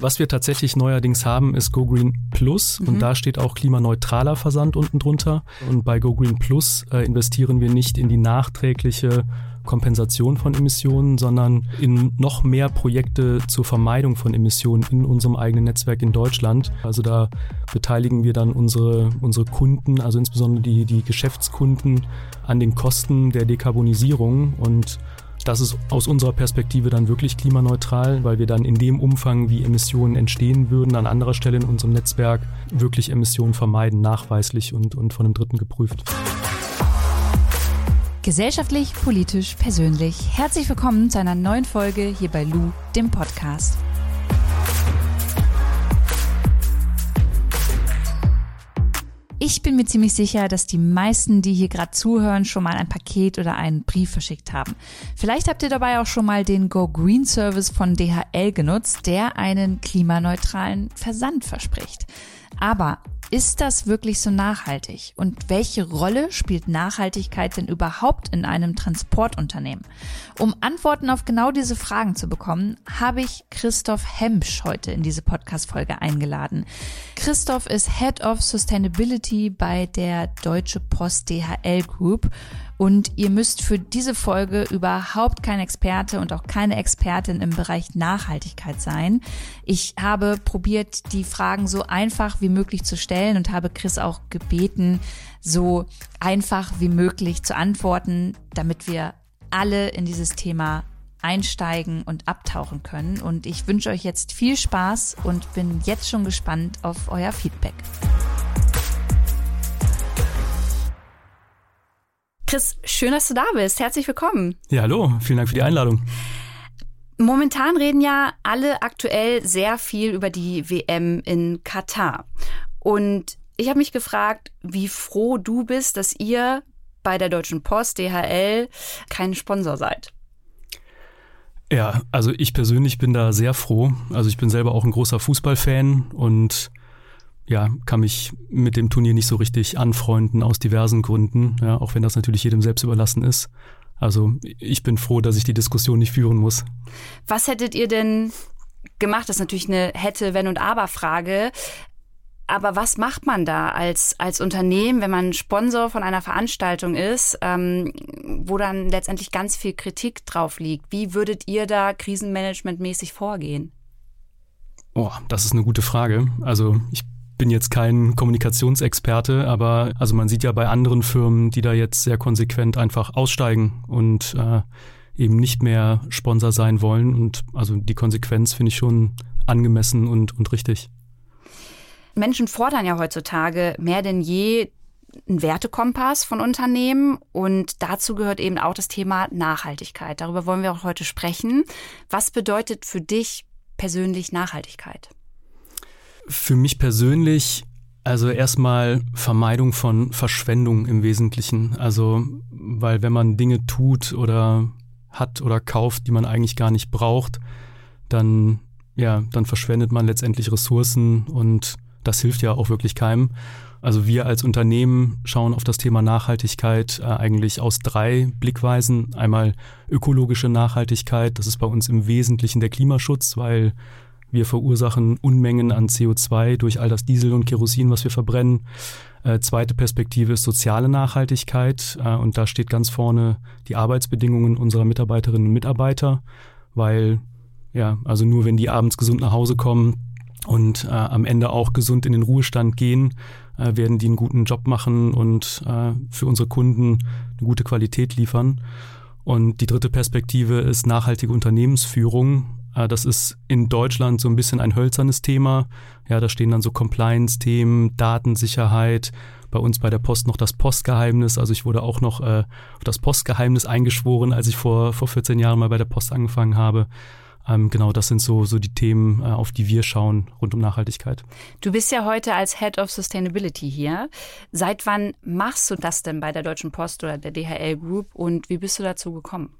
Was wir tatsächlich neuerdings haben, ist GoGreen Plus mhm. und da steht auch klimaneutraler Versand unten drunter. Und bei GoGreen Plus äh, investieren wir nicht in die nachträgliche Kompensation von Emissionen, sondern in noch mehr Projekte zur Vermeidung von Emissionen in unserem eigenen Netzwerk in Deutschland. Also da beteiligen wir dann unsere, unsere Kunden, also insbesondere die, die Geschäftskunden an den Kosten der Dekarbonisierung und das ist aus unserer Perspektive dann wirklich klimaneutral, weil wir dann in dem Umfang, wie Emissionen entstehen würden, an anderer Stelle in unserem Netzwerk wirklich Emissionen vermeiden, nachweislich und, und von einem Dritten geprüft. Gesellschaftlich, politisch, persönlich. Herzlich willkommen zu einer neuen Folge hier bei Lou, dem Podcast. Ich bin mir ziemlich sicher, dass die meisten, die hier gerade zuhören, schon mal ein Paket oder einen Brief verschickt haben. Vielleicht habt ihr dabei auch schon mal den Go Green Service von DHL genutzt, der einen klimaneutralen Versand verspricht. Aber ist das wirklich so nachhaltig? Und welche Rolle spielt Nachhaltigkeit denn überhaupt in einem Transportunternehmen? Um Antworten auf genau diese Fragen zu bekommen, habe ich Christoph Hemsch heute in diese Podcast-Folge eingeladen. Christoph ist Head of Sustainability bei der Deutsche Post DHL Group und ihr müsst für diese Folge überhaupt kein Experte und auch keine Expertin im Bereich Nachhaltigkeit sein. Ich habe probiert, die Fragen so einfach wie möglich zu stellen und habe Chris auch gebeten, so einfach wie möglich zu antworten, damit wir alle in dieses Thema einsteigen und abtauchen können. Und ich wünsche euch jetzt viel Spaß und bin jetzt schon gespannt auf euer Feedback. Chris, schön, dass du da bist. Herzlich willkommen. Ja, hallo. Vielen Dank für die Einladung. Momentan reden ja alle aktuell sehr viel über die WM in Katar. Und ich habe mich gefragt, wie froh du bist, dass ihr bei der Deutschen Post, DHL, kein Sponsor seid. Ja, also ich persönlich bin da sehr froh. Also ich bin selber auch ein großer Fußballfan und ja, kann mich mit dem Turnier nicht so richtig anfreunden aus diversen Gründen, ja, auch wenn das natürlich jedem selbst überlassen ist. Also ich bin froh, dass ich die Diskussion nicht führen muss. Was hättet ihr denn gemacht? Das ist natürlich eine hätte, wenn und aber Frage. Aber was macht man da als, als Unternehmen, wenn man Sponsor von einer Veranstaltung ist, ähm, wo dann letztendlich ganz viel Kritik drauf liegt? Wie würdet ihr da krisenmanagementmäßig vorgehen? Oh, das ist eine gute Frage. Also ich bin jetzt kein Kommunikationsexperte, aber also man sieht ja bei anderen Firmen, die da jetzt sehr konsequent einfach aussteigen und äh, eben nicht mehr Sponsor sein wollen. Und also die Konsequenz finde ich schon angemessen und, und richtig. Menschen fordern ja heutzutage mehr denn je einen Wertekompass von Unternehmen und dazu gehört eben auch das Thema Nachhaltigkeit. Darüber wollen wir auch heute sprechen. Was bedeutet für dich persönlich Nachhaltigkeit? Für mich persönlich, also erstmal Vermeidung von Verschwendung im Wesentlichen. Also, weil wenn man Dinge tut oder hat oder kauft, die man eigentlich gar nicht braucht, dann, ja, dann verschwendet man letztendlich Ressourcen und das hilft ja auch wirklich keinem. Also wir als Unternehmen schauen auf das Thema Nachhaltigkeit äh, eigentlich aus drei Blickweisen. Einmal ökologische Nachhaltigkeit, das ist bei uns im Wesentlichen der Klimaschutz, weil wir verursachen Unmengen an CO2 durch all das Diesel und Kerosin, was wir verbrennen. Äh, zweite Perspektive ist soziale Nachhaltigkeit. Äh, und da steht ganz vorne die Arbeitsbedingungen unserer Mitarbeiterinnen und Mitarbeiter, weil ja, also nur wenn die abends gesund nach Hause kommen und äh, am Ende auch gesund in den Ruhestand gehen, äh, werden die einen guten Job machen und äh, für unsere Kunden eine gute Qualität liefern. Und die dritte Perspektive ist nachhaltige Unternehmensführung. Äh, das ist in Deutschland so ein bisschen ein hölzernes Thema. Ja, da stehen dann so Compliance-Themen, Datensicherheit, bei uns bei der Post noch das Postgeheimnis. Also ich wurde auch noch äh, auf das Postgeheimnis eingeschworen, als ich vor, vor 14 Jahren mal bei der Post angefangen habe. Ähm, genau, das sind so, so die Themen, äh, auf die wir schauen rund um Nachhaltigkeit. Du bist ja heute als Head of Sustainability hier. Seit wann machst du das denn bei der Deutschen Post oder der DHL Group und wie bist du dazu gekommen?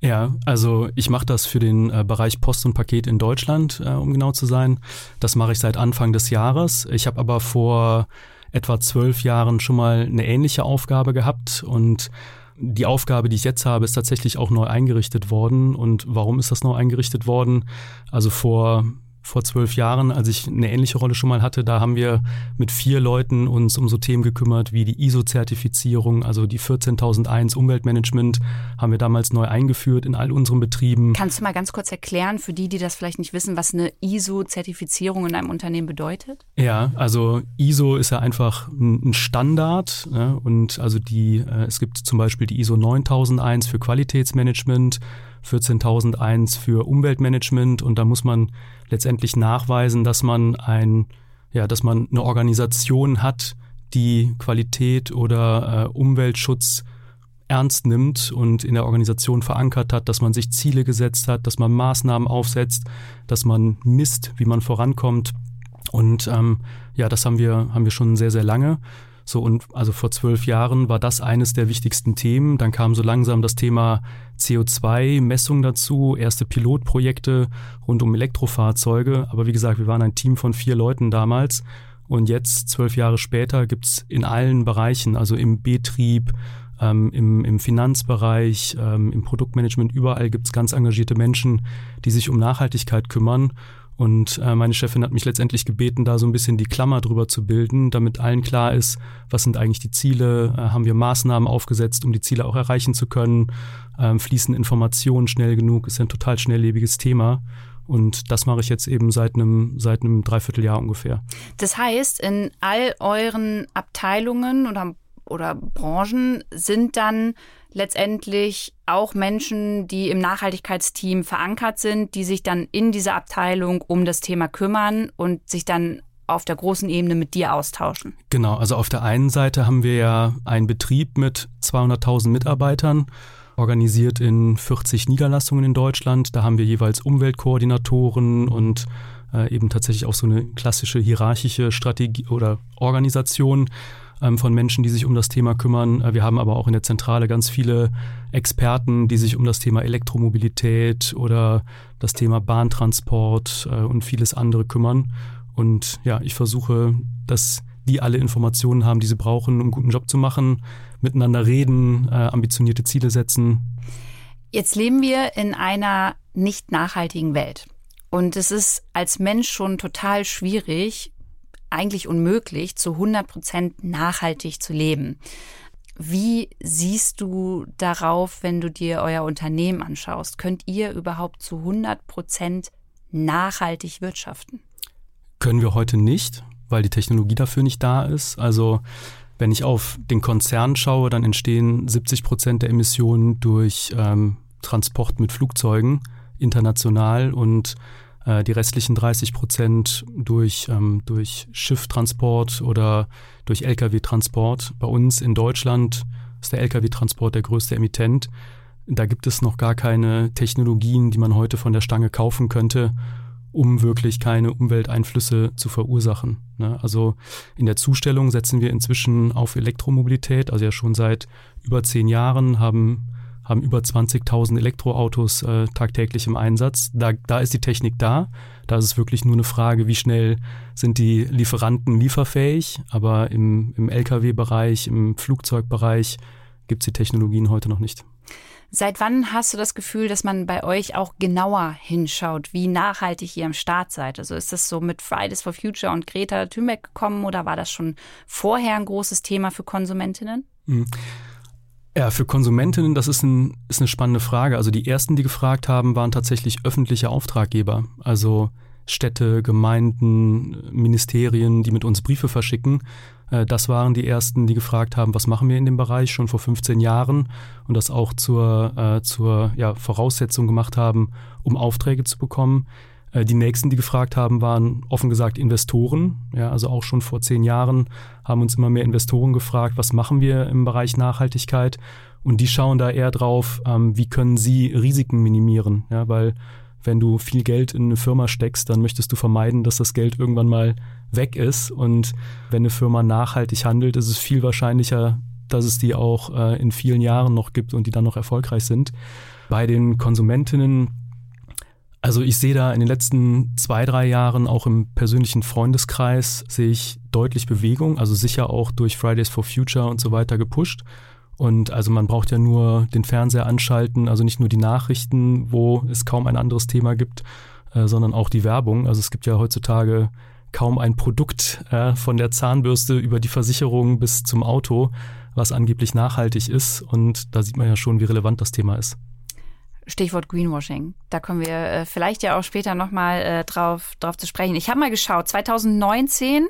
Ja, also ich mache das für den äh, Bereich Post und Paket in Deutschland, äh, um genau zu sein. Das mache ich seit Anfang des Jahres. Ich habe aber vor etwa zwölf Jahren schon mal eine ähnliche Aufgabe gehabt und die Aufgabe, die ich jetzt habe, ist tatsächlich auch neu eingerichtet worden. Und warum ist das neu eingerichtet worden? Also vor vor zwölf Jahren, als ich eine ähnliche Rolle schon mal hatte, da haben wir mit vier Leuten uns um so Themen gekümmert wie die ISO-Zertifizierung, also die 14001 Umweltmanagement haben wir damals neu eingeführt in all unseren Betrieben. Kannst du mal ganz kurz erklären, für die, die das vielleicht nicht wissen, was eine ISO-Zertifizierung in einem Unternehmen bedeutet? Ja, also ISO ist ja einfach ein Standard ja, und also die, äh, es gibt zum Beispiel die ISO 9001 für Qualitätsmanagement, 14001 für Umweltmanagement und da muss man letztendlich nachweisen, dass man ein, ja, dass man eine Organisation hat, die Qualität oder äh, Umweltschutz ernst nimmt und in der Organisation verankert hat, dass man sich Ziele gesetzt hat, dass man Maßnahmen aufsetzt, dass man misst, wie man vorankommt. Und ähm, ja, das haben wir, haben wir schon sehr, sehr lange. So und also vor zwölf Jahren war das eines der wichtigsten Themen. Dann kam so langsam das Thema CO2-Messung dazu, erste Pilotprojekte rund um Elektrofahrzeuge. Aber wie gesagt, wir waren ein Team von vier Leuten damals. Und jetzt, zwölf Jahre später, gibt's in allen Bereichen, also im Betrieb, ähm, im, im Finanzbereich, ähm, im Produktmanagement, überall gibt's ganz engagierte Menschen, die sich um Nachhaltigkeit kümmern. Und äh, meine Chefin hat mich letztendlich gebeten, da so ein bisschen die Klammer drüber zu bilden, damit allen klar ist, was sind eigentlich die Ziele, äh, haben wir Maßnahmen aufgesetzt, um die Ziele auch erreichen zu können, ähm, fließen Informationen schnell genug, ist ein total schnelllebiges Thema. Und das mache ich jetzt eben seit einem, seit einem Dreivierteljahr ungefähr. Das heißt, in all euren Abteilungen oder, oder Branchen sind dann letztendlich auch Menschen, die im Nachhaltigkeitsteam verankert sind, die sich dann in dieser Abteilung um das Thema kümmern und sich dann auf der großen Ebene mit dir austauschen. Genau, also auf der einen Seite haben wir ja einen Betrieb mit 200.000 Mitarbeitern, organisiert in 40 Niederlassungen in Deutschland. Da haben wir jeweils Umweltkoordinatoren und äh, eben tatsächlich auch so eine klassische hierarchische Strategie oder Organisation von Menschen, die sich um das Thema kümmern. Äh, wir haben aber auch in der Zentrale ganz viele Experten, die sich um das Thema Elektromobilität oder das Thema Bahntransport äh, und vieles andere kümmern. Und ja, ich versuche, dass die alle Informationen haben, die sie brauchen, um einen guten Job zu machen, miteinander reden, äh, ambitionierte Ziele setzen. Jetzt leben wir in einer nicht nachhaltigen Welt. Und es ist als Mensch schon total schwierig, eigentlich unmöglich, zu 100 Prozent nachhaltig zu leben. Wie siehst du darauf, wenn du dir euer Unternehmen anschaust? Könnt ihr überhaupt zu 100 Prozent nachhaltig wirtschaften? Können wir heute nicht, weil die Technologie dafür nicht da ist. Also wenn ich auf den Konzern schaue, dann entstehen 70 Prozent der Emissionen durch ähm, Transport mit Flugzeugen international und die restlichen 30 Prozent durch, ähm, durch Schifftransport oder durch Lkw-Transport. Bei uns in Deutschland ist der Lkw-Transport der größte Emittent. Da gibt es noch gar keine Technologien, die man heute von der Stange kaufen könnte, um wirklich keine Umwelteinflüsse zu verursachen. Ne? Also in der Zustellung setzen wir inzwischen auf Elektromobilität, also ja schon seit über zehn Jahren haben haben über 20.000 Elektroautos äh, tagtäglich im Einsatz. Da, da ist die Technik da. Da ist es wirklich nur eine Frage, wie schnell sind die Lieferanten lieferfähig. Aber im, im Lkw-Bereich, im Flugzeugbereich gibt es die Technologien heute noch nicht. Seit wann hast du das Gefühl, dass man bei euch auch genauer hinschaut, wie nachhaltig ihr am Start seid? Also ist das so mit Fridays for Future und Greta Thunberg gekommen oder war das schon vorher ein großes Thema für Konsumentinnen? Mhm. Ja, für Konsumentinnen, das ist, ein, ist eine spannende Frage. Also die ersten, die gefragt haben, waren tatsächlich öffentliche Auftraggeber. Also Städte, Gemeinden, Ministerien, die mit uns Briefe verschicken. Äh, das waren die ersten, die gefragt haben, was machen wir in dem Bereich schon vor 15 Jahren und das auch zur, äh, zur ja, Voraussetzung gemacht haben, um Aufträge zu bekommen. Äh, die nächsten, die gefragt haben, waren offen gesagt Investoren. Ja, also auch schon vor zehn Jahren haben uns immer mehr Investoren gefragt, was machen wir im Bereich Nachhaltigkeit? Und die schauen da eher drauf, ähm, wie können sie Risiken minimieren? Ja, weil wenn du viel Geld in eine Firma steckst, dann möchtest du vermeiden, dass das Geld irgendwann mal weg ist. Und wenn eine Firma nachhaltig handelt, ist es viel wahrscheinlicher, dass es die auch äh, in vielen Jahren noch gibt und die dann noch erfolgreich sind. Bei den Konsumentinnen also ich sehe da in den letzten zwei, drei Jahren auch im persönlichen Freundeskreis sehe ich deutlich Bewegung, also sicher auch durch Fridays for Future und so weiter gepusht. Und also man braucht ja nur den Fernseher anschalten, also nicht nur die Nachrichten, wo es kaum ein anderes Thema gibt, äh, sondern auch die Werbung. Also es gibt ja heutzutage kaum ein Produkt äh, von der Zahnbürste über die Versicherung bis zum Auto, was angeblich nachhaltig ist. Und da sieht man ja schon, wie relevant das Thema ist. Stichwort Greenwashing. Da kommen wir äh, vielleicht ja auch später nochmal äh, drauf, drauf zu sprechen. Ich habe mal geschaut, 2019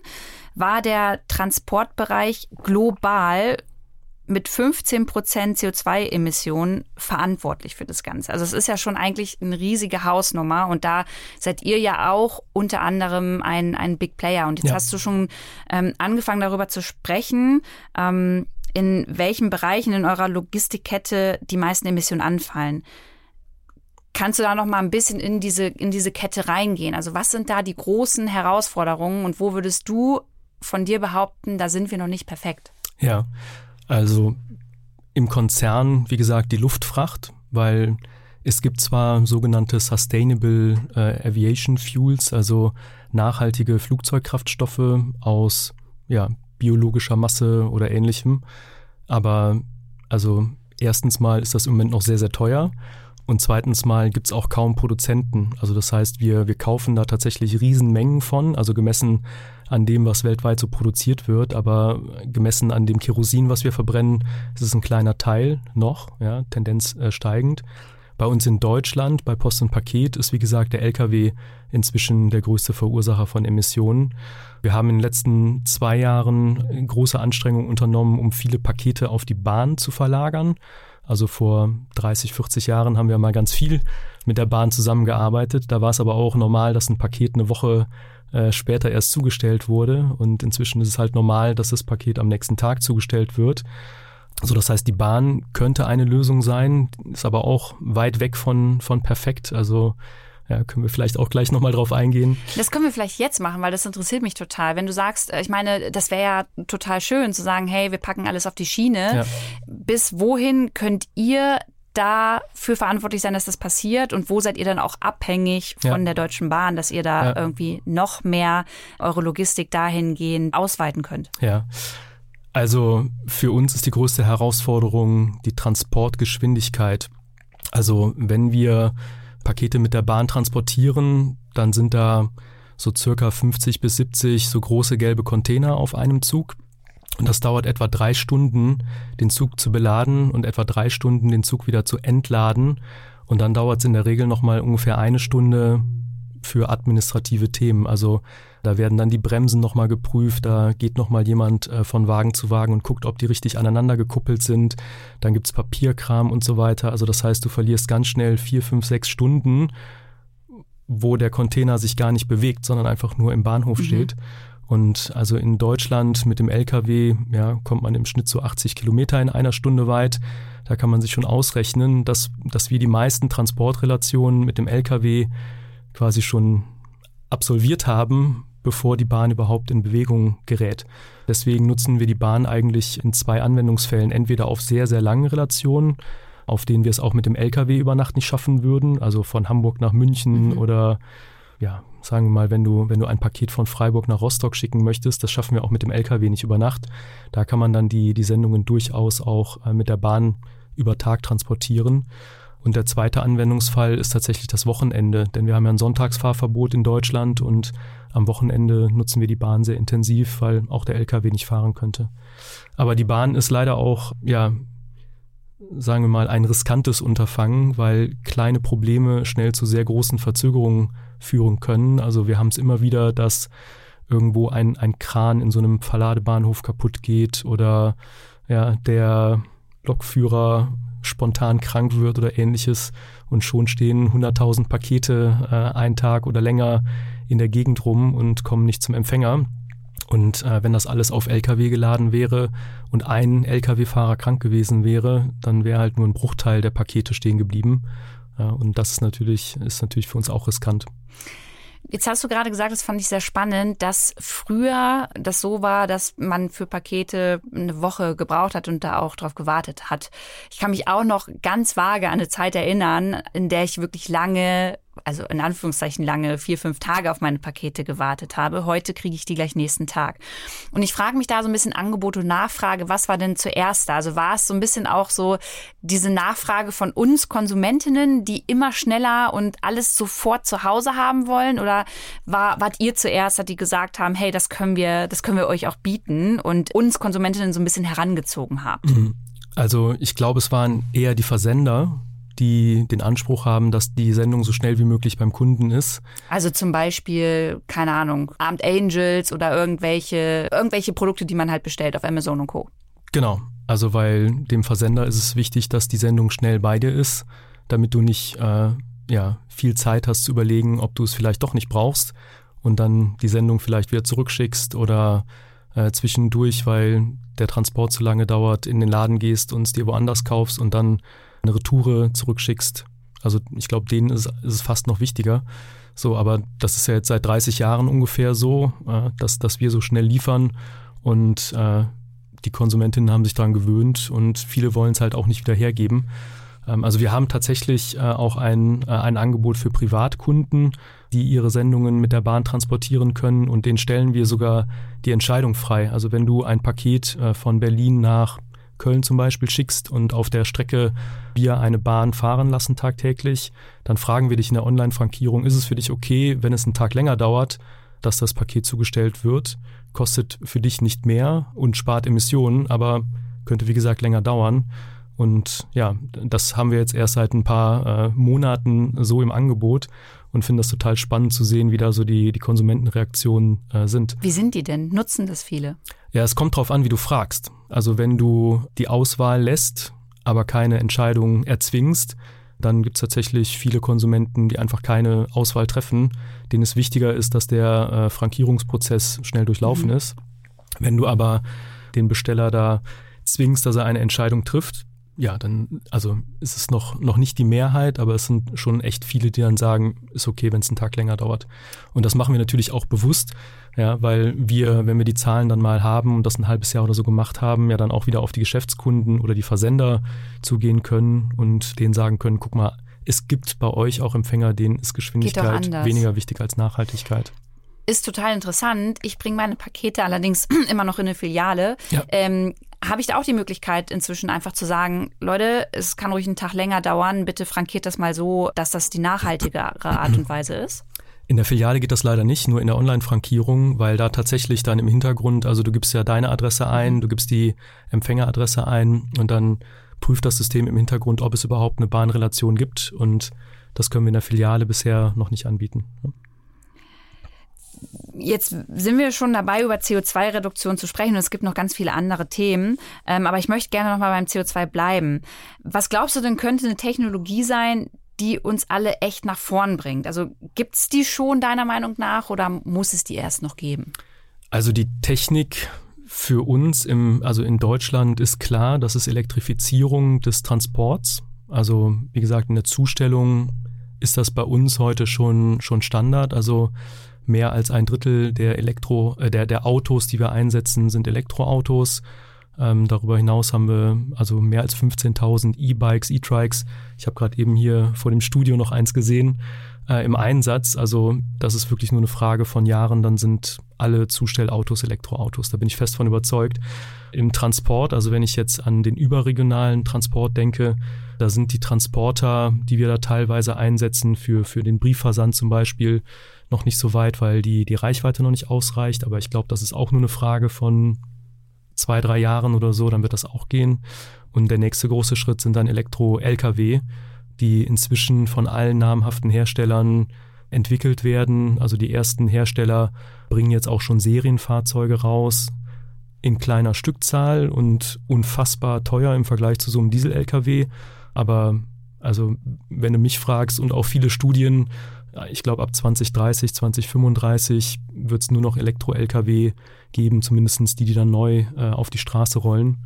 war der Transportbereich global mit 15 Prozent CO2-Emissionen verantwortlich für das Ganze. Also es ist ja schon eigentlich eine riesige Hausnummer und da seid ihr ja auch unter anderem ein, ein Big Player. Und jetzt ja. hast du schon ähm, angefangen darüber zu sprechen, ähm, in welchen Bereichen in eurer Logistikkette die meisten Emissionen anfallen. Kannst du da noch mal ein bisschen in diese, in diese Kette reingehen? Also was sind da die großen Herausforderungen und wo würdest du von dir behaupten, da sind wir noch nicht perfekt? Ja, also im Konzern, wie gesagt, die Luftfracht, weil es gibt zwar sogenannte Sustainable äh, Aviation Fuels, also nachhaltige Flugzeugkraftstoffe aus ja, biologischer Masse oder ähnlichem, aber also erstens mal ist das im Moment noch sehr, sehr teuer und zweitens mal gibt es auch kaum Produzenten. Also das heißt, wir, wir kaufen da tatsächlich Riesenmengen von, also gemessen an dem, was weltweit so produziert wird, aber gemessen an dem Kerosin, was wir verbrennen, ist es ein kleiner Teil noch, ja, Tendenz äh, steigend. Bei uns in Deutschland, bei Post und Paket, ist wie gesagt der Lkw inzwischen der größte Verursacher von Emissionen. Wir haben in den letzten zwei Jahren große Anstrengungen unternommen, um viele Pakete auf die Bahn zu verlagern. Also vor 30, 40 Jahren haben wir mal ganz viel mit der Bahn zusammengearbeitet. Da war es aber auch normal, dass ein Paket eine Woche äh, später erst zugestellt wurde. Und inzwischen ist es halt normal, dass das Paket am nächsten Tag zugestellt wird. So, das heißt, die Bahn könnte eine Lösung sein, ist aber auch weit weg von, von perfekt. Also ja, können wir vielleicht auch gleich nochmal drauf eingehen. Das können wir vielleicht jetzt machen, weil das interessiert mich total. Wenn du sagst, äh, ich meine, das wäre ja total schön zu sagen, hey, wir packen alles auf die Schiene. Ja. Bis wohin könnt ihr dafür verantwortlich sein, dass das passiert? Und wo seid ihr dann auch abhängig von ja. der Deutschen Bahn, dass ihr da ja. irgendwie noch mehr eure Logistik dahingehend ausweiten könnt? Ja. Also für uns ist die größte Herausforderung die Transportgeschwindigkeit. Also wenn wir Pakete mit der Bahn transportieren, dann sind da so circa 50 bis 70 so große gelbe Container auf einem Zug. Und das dauert etwa drei Stunden, den Zug zu beladen und etwa drei Stunden, den Zug wieder zu entladen. Und dann dauert es in der Regel nochmal ungefähr eine Stunde für administrative Themen. Also da werden dann die Bremsen nochmal geprüft, da geht nochmal jemand äh, von Wagen zu Wagen und guckt, ob die richtig aneinander gekuppelt sind. Dann gibt's Papierkram und so weiter. Also das heißt, du verlierst ganz schnell vier, fünf, sechs Stunden, wo der Container sich gar nicht bewegt, sondern einfach nur im Bahnhof mhm. steht. Und also in Deutschland mit dem LKW ja, kommt man im Schnitt so 80 Kilometer in einer Stunde weit. Da kann man sich schon ausrechnen, dass, dass wir die meisten Transportrelationen mit dem LKW quasi schon absolviert haben, bevor die Bahn überhaupt in Bewegung gerät. Deswegen nutzen wir die Bahn eigentlich in zwei Anwendungsfällen. Entweder auf sehr, sehr langen Relationen, auf denen wir es auch mit dem LKW über Nacht nicht schaffen würden, also von Hamburg nach München mhm. oder ja, sagen wir mal, wenn du, wenn du ein Paket von Freiburg nach Rostock schicken möchtest, das schaffen wir auch mit dem LKW nicht über Nacht. Da kann man dann die, die Sendungen durchaus auch äh, mit der Bahn über Tag transportieren. Und der zweite Anwendungsfall ist tatsächlich das Wochenende, denn wir haben ja ein Sonntagsfahrverbot in Deutschland und am Wochenende nutzen wir die Bahn sehr intensiv, weil auch der LKW nicht fahren könnte. Aber die Bahn ist leider auch, ja, sagen wir mal, ein riskantes Unterfangen, weil kleine Probleme schnell zu sehr großen Verzögerungen führen können. Also wir haben es immer wieder, dass irgendwo ein, ein Kran in so einem Verladebahnhof kaputt geht oder ja, der Lokführer spontan krank wird oder ähnliches und schon stehen 100.000 Pakete äh, einen Tag oder länger in der Gegend rum und kommen nicht zum Empfänger. Und äh, wenn das alles auf Lkw geladen wäre und ein Lkw-Fahrer krank gewesen wäre, dann wäre halt nur ein Bruchteil der Pakete stehen geblieben. Ja, und das ist natürlich, ist natürlich für uns auch riskant. Jetzt hast du gerade gesagt, das fand ich sehr spannend, dass früher das so war, dass man für Pakete eine Woche gebraucht hat und da auch drauf gewartet hat. Ich kann mich auch noch ganz vage an eine Zeit erinnern, in der ich wirklich lange also in Anführungszeichen lange, vier, fünf Tage auf meine Pakete gewartet habe. Heute kriege ich die gleich nächsten Tag. Und ich frage mich da so ein bisschen Angebot und Nachfrage, was war denn zuerst da? Also war es so ein bisschen auch so diese Nachfrage von uns Konsumentinnen, die immer schneller und alles sofort zu Hause haben wollen? Oder war, wart ihr zuerst, hat die gesagt haben, hey, das können wir, das können wir euch auch bieten und uns Konsumentinnen so ein bisschen herangezogen habt? Mhm. Also ich glaube, es waren eher die Versender, die den Anspruch haben, dass die Sendung so schnell wie möglich beim Kunden ist. Also zum Beispiel, keine Ahnung, Armed Angels oder irgendwelche, irgendwelche Produkte, die man halt bestellt auf Amazon und Co. Genau. Also weil dem Versender ist es wichtig, dass die Sendung schnell bei dir ist, damit du nicht äh, ja, viel Zeit hast zu überlegen, ob du es vielleicht doch nicht brauchst und dann die Sendung vielleicht wieder zurückschickst oder äh, zwischendurch, weil der Transport zu lange dauert, in den Laden gehst und es dir woanders kaufst und dann eine Retoure zurückschickst. Also ich glaube, denen ist, ist, es fast noch wichtiger. So, aber das ist ja jetzt seit 30 Jahren ungefähr so, äh, dass, dass wir so schnell liefern und äh, die Konsumentinnen haben sich daran gewöhnt und viele wollen es halt auch nicht wieder hergeben. Ähm, also wir haben tatsächlich äh, auch ein, äh, ein Angebot für Privatkunden, die ihre Sendungen mit der Bahn transportieren können und denen stellen wir sogar die Entscheidung frei. Also wenn du ein Paket äh, von Berlin nach Köln zum Beispiel schickst und auf der Strecke wir eine Bahn fahren lassen tagtäglich, dann fragen wir dich in der Online-Frankierung, ist es für dich okay, wenn es einen Tag länger dauert, dass das Paket zugestellt wird? Kostet für dich nicht mehr und spart Emissionen, aber könnte wie gesagt länger dauern. Und ja, das haben wir jetzt erst seit ein paar äh, Monaten so im Angebot und finde das total spannend zu sehen, wie da so die, die Konsumentenreaktionen äh, sind. Wie sind die denn? Nutzen das viele? Ja, es kommt drauf an, wie du fragst. Also wenn du die Auswahl lässt, aber keine Entscheidung erzwingst, dann gibt es tatsächlich viele Konsumenten, die einfach keine Auswahl treffen, denen es wichtiger ist, dass der äh, Frankierungsprozess schnell durchlaufen mhm. ist. Wenn du aber den Besteller da zwingst, dass er eine Entscheidung trifft, ja, dann, also ist es noch, noch nicht die Mehrheit, aber es sind schon echt viele, die dann sagen, ist okay, wenn es einen Tag länger dauert. Und das machen wir natürlich auch bewusst, ja, weil wir, wenn wir die Zahlen dann mal haben und das ein halbes Jahr oder so gemacht haben, ja dann auch wieder auf die Geschäftskunden oder die Versender zugehen können und denen sagen können, guck mal, es gibt bei euch auch Empfänger, denen ist Geschwindigkeit weniger wichtig als Nachhaltigkeit ist total interessant. Ich bringe meine Pakete allerdings immer noch in eine Filiale. Ja. Ähm, habe ich da auch die Möglichkeit, inzwischen einfach zu sagen, Leute, es kann ruhig einen Tag länger dauern, bitte frankiert das mal so, dass das die nachhaltigere Art und Weise ist? In der Filiale geht das leider nicht, nur in der Online-Frankierung, weil da tatsächlich dann im Hintergrund, also du gibst ja deine Adresse ein, du gibst die Empfängeradresse ein und dann prüft das System im Hintergrund, ob es überhaupt eine Bahnrelation gibt und das können wir in der Filiale bisher noch nicht anbieten jetzt sind wir schon dabei, über CO2-Reduktion zu sprechen und es gibt noch ganz viele andere Themen. Ähm, aber ich möchte gerne noch mal beim CO2 bleiben. Was glaubst du denn, könnte eine Technologie sein, die uns alle echt nach vorn bringt? Also gibt es die schon deiner Meinung nach oder muss es die erst noch geben? Also die Technik für uns im, also in Deutschland ist klar, das ist Elektrifizierung des Transports. Also wie gesagt, in der Zustellung ist das bei uns heute schon, schon Standard. Also Mehr als ein Drittel der Elektro, äh, der, der Autos, die wir einsetzen, sind Elektroautos. Ähm, darüber hinaus haben wir also mehr als 15.000 E-Bikes, E-Trikes. Ich habe gerade eben hier vor dem Studio noch eins gesehen äh, im Einsatz. Also das ist wirklich nur eine Frage von Jahren. Dann sind alle Zustellautos Elektroautos. Da bin ich fest von überzeugt. Im Transport, also wenn ich jetzt an den überregionalen Transport denke, da sind die Transporter, die wir da teilweise einsetzen für, für den Briefversand zum Beispiel, noch nicht so weit, weil die, die Reichweite noch nicht ausreicht. Aber ich glaube, das ist auch nur eine Frage von zwei, drei Jahren oder so, dann wird das auch gehen. Und der nächste große Schritt sind dann Elektro-Lkw, die inzwischen von allen namhaften Herstellern entwickelt werden. Also die ersten Hersteller bringen jetzt auch schon Serienfahrzeuge raus in kleiner Stückzahl und unfassbar teuer im Vergleich zu so einem Diesel-Lkw. Aber also wenn du mich fragst und auch viele Studien ich glaube, ab 2030, 2035 wird es nur noch Elektro-Lkw geben, zumindest die, die dann neu äh, auf die Straße rollen.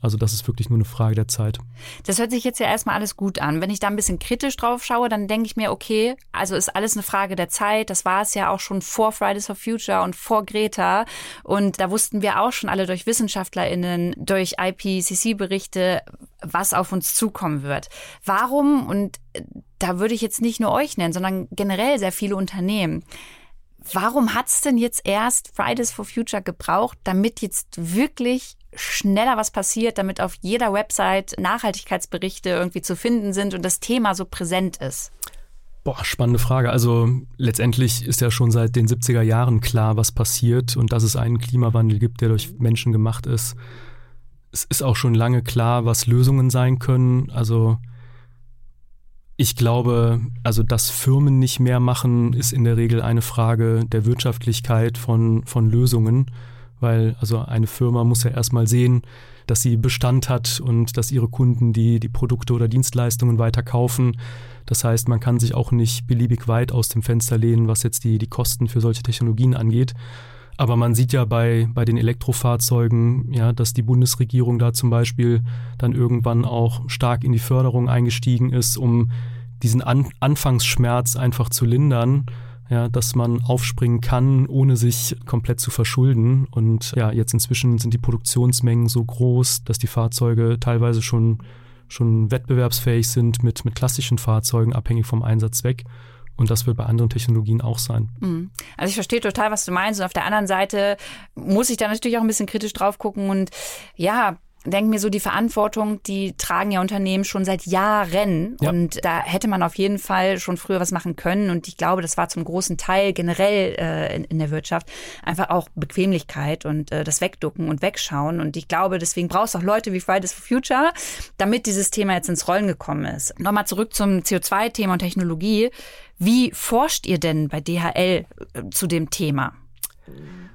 Also das ist wirklich nur eine Frage der Zeit. Das hört sich jetzt ja erstmal alles gut an. Wenn ich da ein bisschen kritisch drauf schaue, dann denke ich mir, okay, also ist alles eine Frage der Zeit. Das war es ja auch schon vor Fridays for Future und vor Greta. Und da wussten wir auch schon alle durch WissenschaftlerInnen, durch IPCC-Berichte, was auf uns zukommen wird. Warum, und da würde ich jetzt nicht nur euch nennen, sondern generell sehr viele Unternehmen. Warum hat es denn jetzt erst Fridays for Future gebraucht, damit jetzt wirklich schneller was passiert, damit auf jeder Website Nachhaltigkeitsberichte irgendwie zu finden sind und das Thema so präsent ist? Boah, spannende Frage. Also letztendlich ist ja schon seit den 70er Jahren klar, was passiert und dass es einen Klimawandel gibt, der durch Menschen gemacht ist. Es ist auch schon lange klar, was Lösungen sein können. Also ich glaube, also dass Firmen nicht mehr machen, ist in der Regel eine Frage der Wirtschaftlichkeit von, von Lösungen, weil also eine Firma muss ja erstmal sehen, dass sie Bestand hat und dass ihre Kunden die, die Produkte oder Dienstleistungen weiter kaufen. Das heißt, man kann sich auch nicht beliebig weit aus dem Fenster lehnen, was jetzt die, die Kosten für solche Technologien angeht. Aber man sieht ja bei, bei den Elektrofahrzeugen, ja, dass die Bundesregierung da zum Beispiel dann irgendwann auch stark in die Förderung eingestiegen ist, um diesen An Anfangsschmerz einfach zu lindern, ja, dass man aufspringen kann, ohne sich komplett zu verschulden. Und ja, jetzt inzwischen sind die Produktionsmengen so groß, dass die Fahrzeuge teilweise schon, schon wettbewerbsfähig sind mit, mit klassischen Fahrzeugen, abhängig vom Einsatzzweck. Und das wird bei anderen Technologien auch sein. Mhm. Also ich verstehe total, was du meinst. Und auf der anderen Seite muss ich da natürlich auch ein bisschen kritisch drauf gucken und ja, denke mir so, die Verantwortung, die tragen ja Unternehmen schon seit Jahren. Ja. Und da hätte man auf jeden Fall schon früher was machen können. Und ich glaube, das war zum großen Teil generell äh, in, in, der Wirtschaft einfach auch Bequemlichkeit und äh, das Wegducken und Wegschauen. Und ich glaube, deswegen brauchst du auch Leute wie Fridays for Future, damit dieses Thema jetzt ins Rollen gekommen ist. Nochmal zurück zum CO2-Thema und Technologie. Wie forscht ihr denn bei DHL äh, zu dem Thema?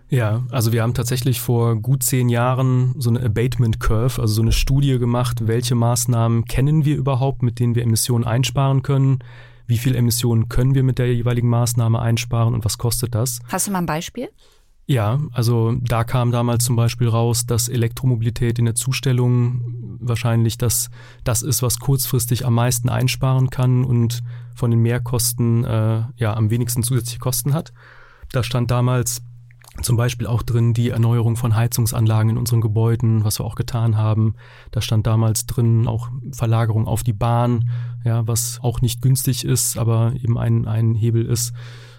Ja, also wir haben tatsächlich vor gut zehn Jahren so eine Abatement Curve, also so eine Studie gemacht, welche Maßnahmen kennen wir überhaupt, mit denen wir Emissionen einsparen können, wie viel Emissionen können wir mit der jeweiligen Maßnahme einsparen und was kostet das. Hast du mal ein Beispiel? Ja, also da kam damals zum Beispiel raus, dass Elektromobilität in der Zustellung wahrscheinlich das, das ist, was kurzfristig am meisten einsparen kann und von den Mehrkosten äh, ja am wenigsten zusätzliche Kosten hat. Da stand damals zum Beispiel auch drin die Erneuerung von Heizungsanlagen in unseren Gebäuden, was wir auch getan haben. Da stand damals drin auch Verlagerung auf die Bahn, ja, was auch nicht günstig ist, aber eben ein, ein Hebel ist.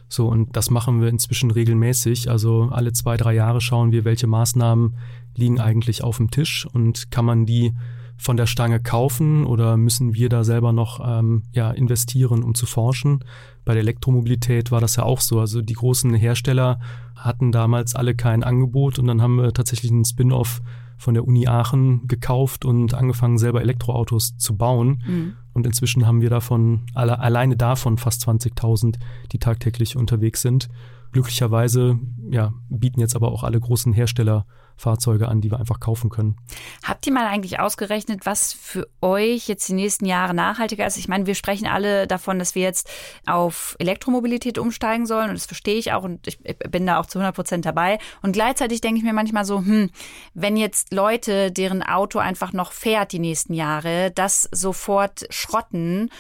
So, und das machen wir inzwischen regelmäßig. Also alle zwei, drei Jahre schauen wir, welche Maßnahmen liegen eigentlich auf dem Tisch und kann man die von der Stange kaufen oder müssen wir da selber noch ähm, ja, investieren, um zu forschen? Bei der Elektromobilität war das ja auch so. Also die großen Hersteller hatten damals alle kein Angebot und dann haben wir tatsächlich einen Spin-off von der Uni Aachen gekauft und angefangen, selber Elektroautos zu bauen. Mhm. Und inzwischen haben wir davon, alle, alleine davon fast 20.000, die tagtäglich unterwegs sind. Glücklicherweise ja, bieten jetzt aber auch alle großen Hersteller Fahrzeuge an, die wir einfach kaufen können. Habt ihr mal eigentlich ausgerechnet, was für euch jetzt die nächsten Jahre nachhaltiger ist? Ich meine, wir sprechen alle davon, dass wir jetzt auf Elektromobilität umsteigen sollen und das verstehe ich auch und ich bin da auch zu 100 Prozent dabei. Und gleichzeitig denke ich mir manchmal so, hm, wenn jetzt Leute, deren Auto einfach noch fährt die nächsten Jahre, das sofort schrotten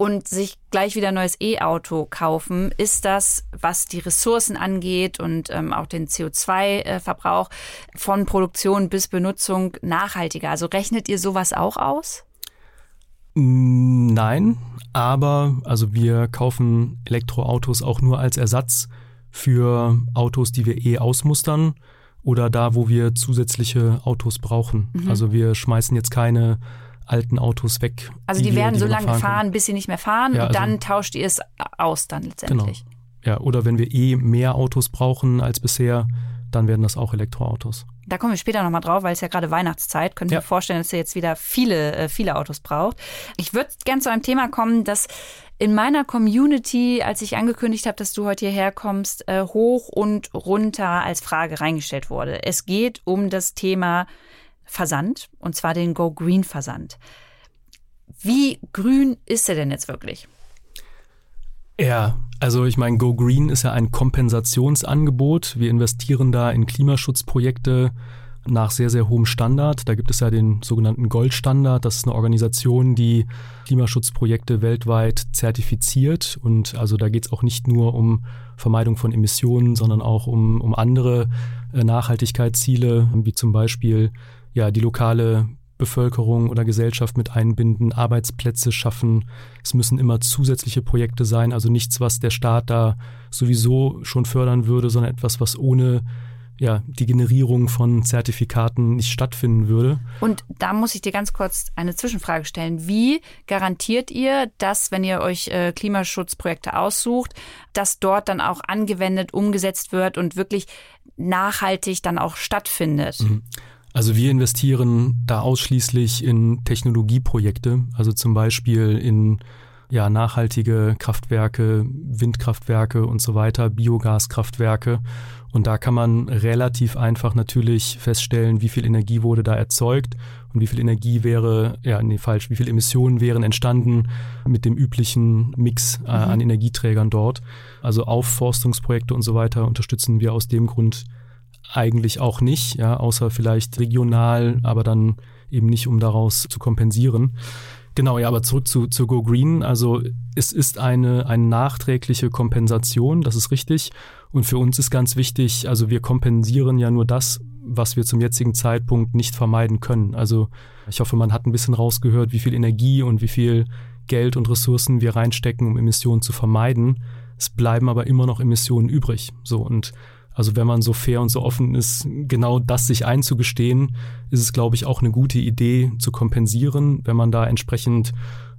und sich gleich wieder ein neues E-Auto kaufen, ist das, was die Ressourcen angeht und ähm, auch den CO2-Verbrauch von Produktion bis Benutzung nachhaltiger? Also rechnet ihr sowas auch aus? Nein, aber also wir kaufen Elektroautos auch nur als Ersatz für Autos, die wir eh ausmustern oder da, wo wir zusätzliche Autos brauchen. Mhm. Also wir schmeißen jetzt keine alten Autos weg. Also die, die werden die so lange fahren, fahren bis sie nicht mehr fahren ja, und also, dann tauscht ihr es aus dann letztendlich. Genau. Ja, oder wenn wir eh mehr Autos brauchen als bisher, dann werden das auch Elektroautos. Da kommen wir später nochmal drauf, weil es ja gerade Weihnachtszeit. Könnt ihr ja. mir vorstellen, dass ihr jetzt wieder viele, äh, viele Autos braucht. Ich würde gerne zu einem Thema kommen, das in meiner Community, als ich angekündigt habe, dass du heute hierher kommst, äh, hoch und runter als Frage reingestellt wurde. Es geht um das Thema Versand, und zwar den Go Green Versand. Wie grün ist er denn jetzt wirklich? Ja, also ich meine, Go Green ist ja ein Kompensationsangebot. Wir investieren da in Klimaschutzprojekte nach sehr, sehr hohem Standard. Da gibt es ja den sogenannten Goldstandard. Das ist eine Organisation, die Klimaschutzprojekte weltweit zertifiziert. Und also da geht es auch nicht nur um Vermeidung von Emissionen, sondern auch um, um andere äh, Nachhaltigkeitsziele, wie zum Beispiel ja die lokale Bevölkerung oder Gesellschaft mit einbinden, Arbeitsplätze schaffen. Es müssen immer zusätzliche Projekte sein, also nichts, was der Staat da sowieso schon fördern würde, sondern etwas, was ohne ja, die Generierung von Zertifikaten nicht stattfinden würde. Und da muss ich dir ganz kurz eine Zwischenfrage stellen. Wie garantiert ihr, dass, wenn ihr euch äh, Klimaschutzprojekte aussucht, dass dort dann auch angewendet, umgesetzt wird und wirklich nachhaltig dann auch stattfindet? Mhm. Also wir investieren da ausschließlich in Technologieprojekte, also zum Beispiel in ja, nachhaltige Kraftwerke, Windkraftwerke und so weiter, Biogaskraftwerke. Und da kann man relativ einfach natürlich feststellen, wie viel Energie wurde da erzeugt und wie viel Energie wäre, ja, nee, falsch, wie viel Emissionen wären entstanden mit dem üblichen Mix äh, mhm. an Energieträgern dort. Also Aufforstungsprojekte und so weiter unterstützen wir aus dem Grund eigentlich auch nicht, ja, außer vielleicht regional, aber dann eben nicht, um daraus zu kompensieren. Genau, ja, aber zurück zu, zu Go Green. Also es ist eine, eine nachträgliche Kompensation, das ist richtig. Und für uns ist ganz wichtig, also wir kompensieren ja nur das, was wir zum jetzigen Zeitpunkt nicht vermeiden können. Also ich hoffe, man hat ein bisschen rausgehört, wie viel Energie und wie viel Geld und Ressourcen wir reinstecken, um Emissionen zu vermeiden. Es bleiben aber immer noch Emissionen übrig. So und also wenn man so fair und so offen ist, genau das sich einzugestehen, ist es, glaube ich, auch eine gute Idee zu kompensieren, wenn man da entsprechend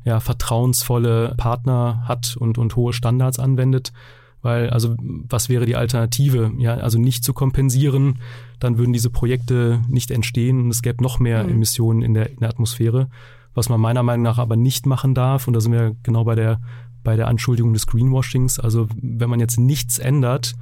ja, vertrauensvolle Partner hat und, und hohe Standards anwendet. Weil, also, was wäre die Alternative? Ja, also nicht zu kompensieren, dann würden diese Projekte nicht entstehen und es gäbe noch mehr mhm. Emissionen in der, in der Atmosphäre. Was man meiner Meinung nach aber nicht machen darf, und da sind wir genau bei der, bei der Anschuldigung des Greenwashings. Also, wenn man jetzt nichts ändert,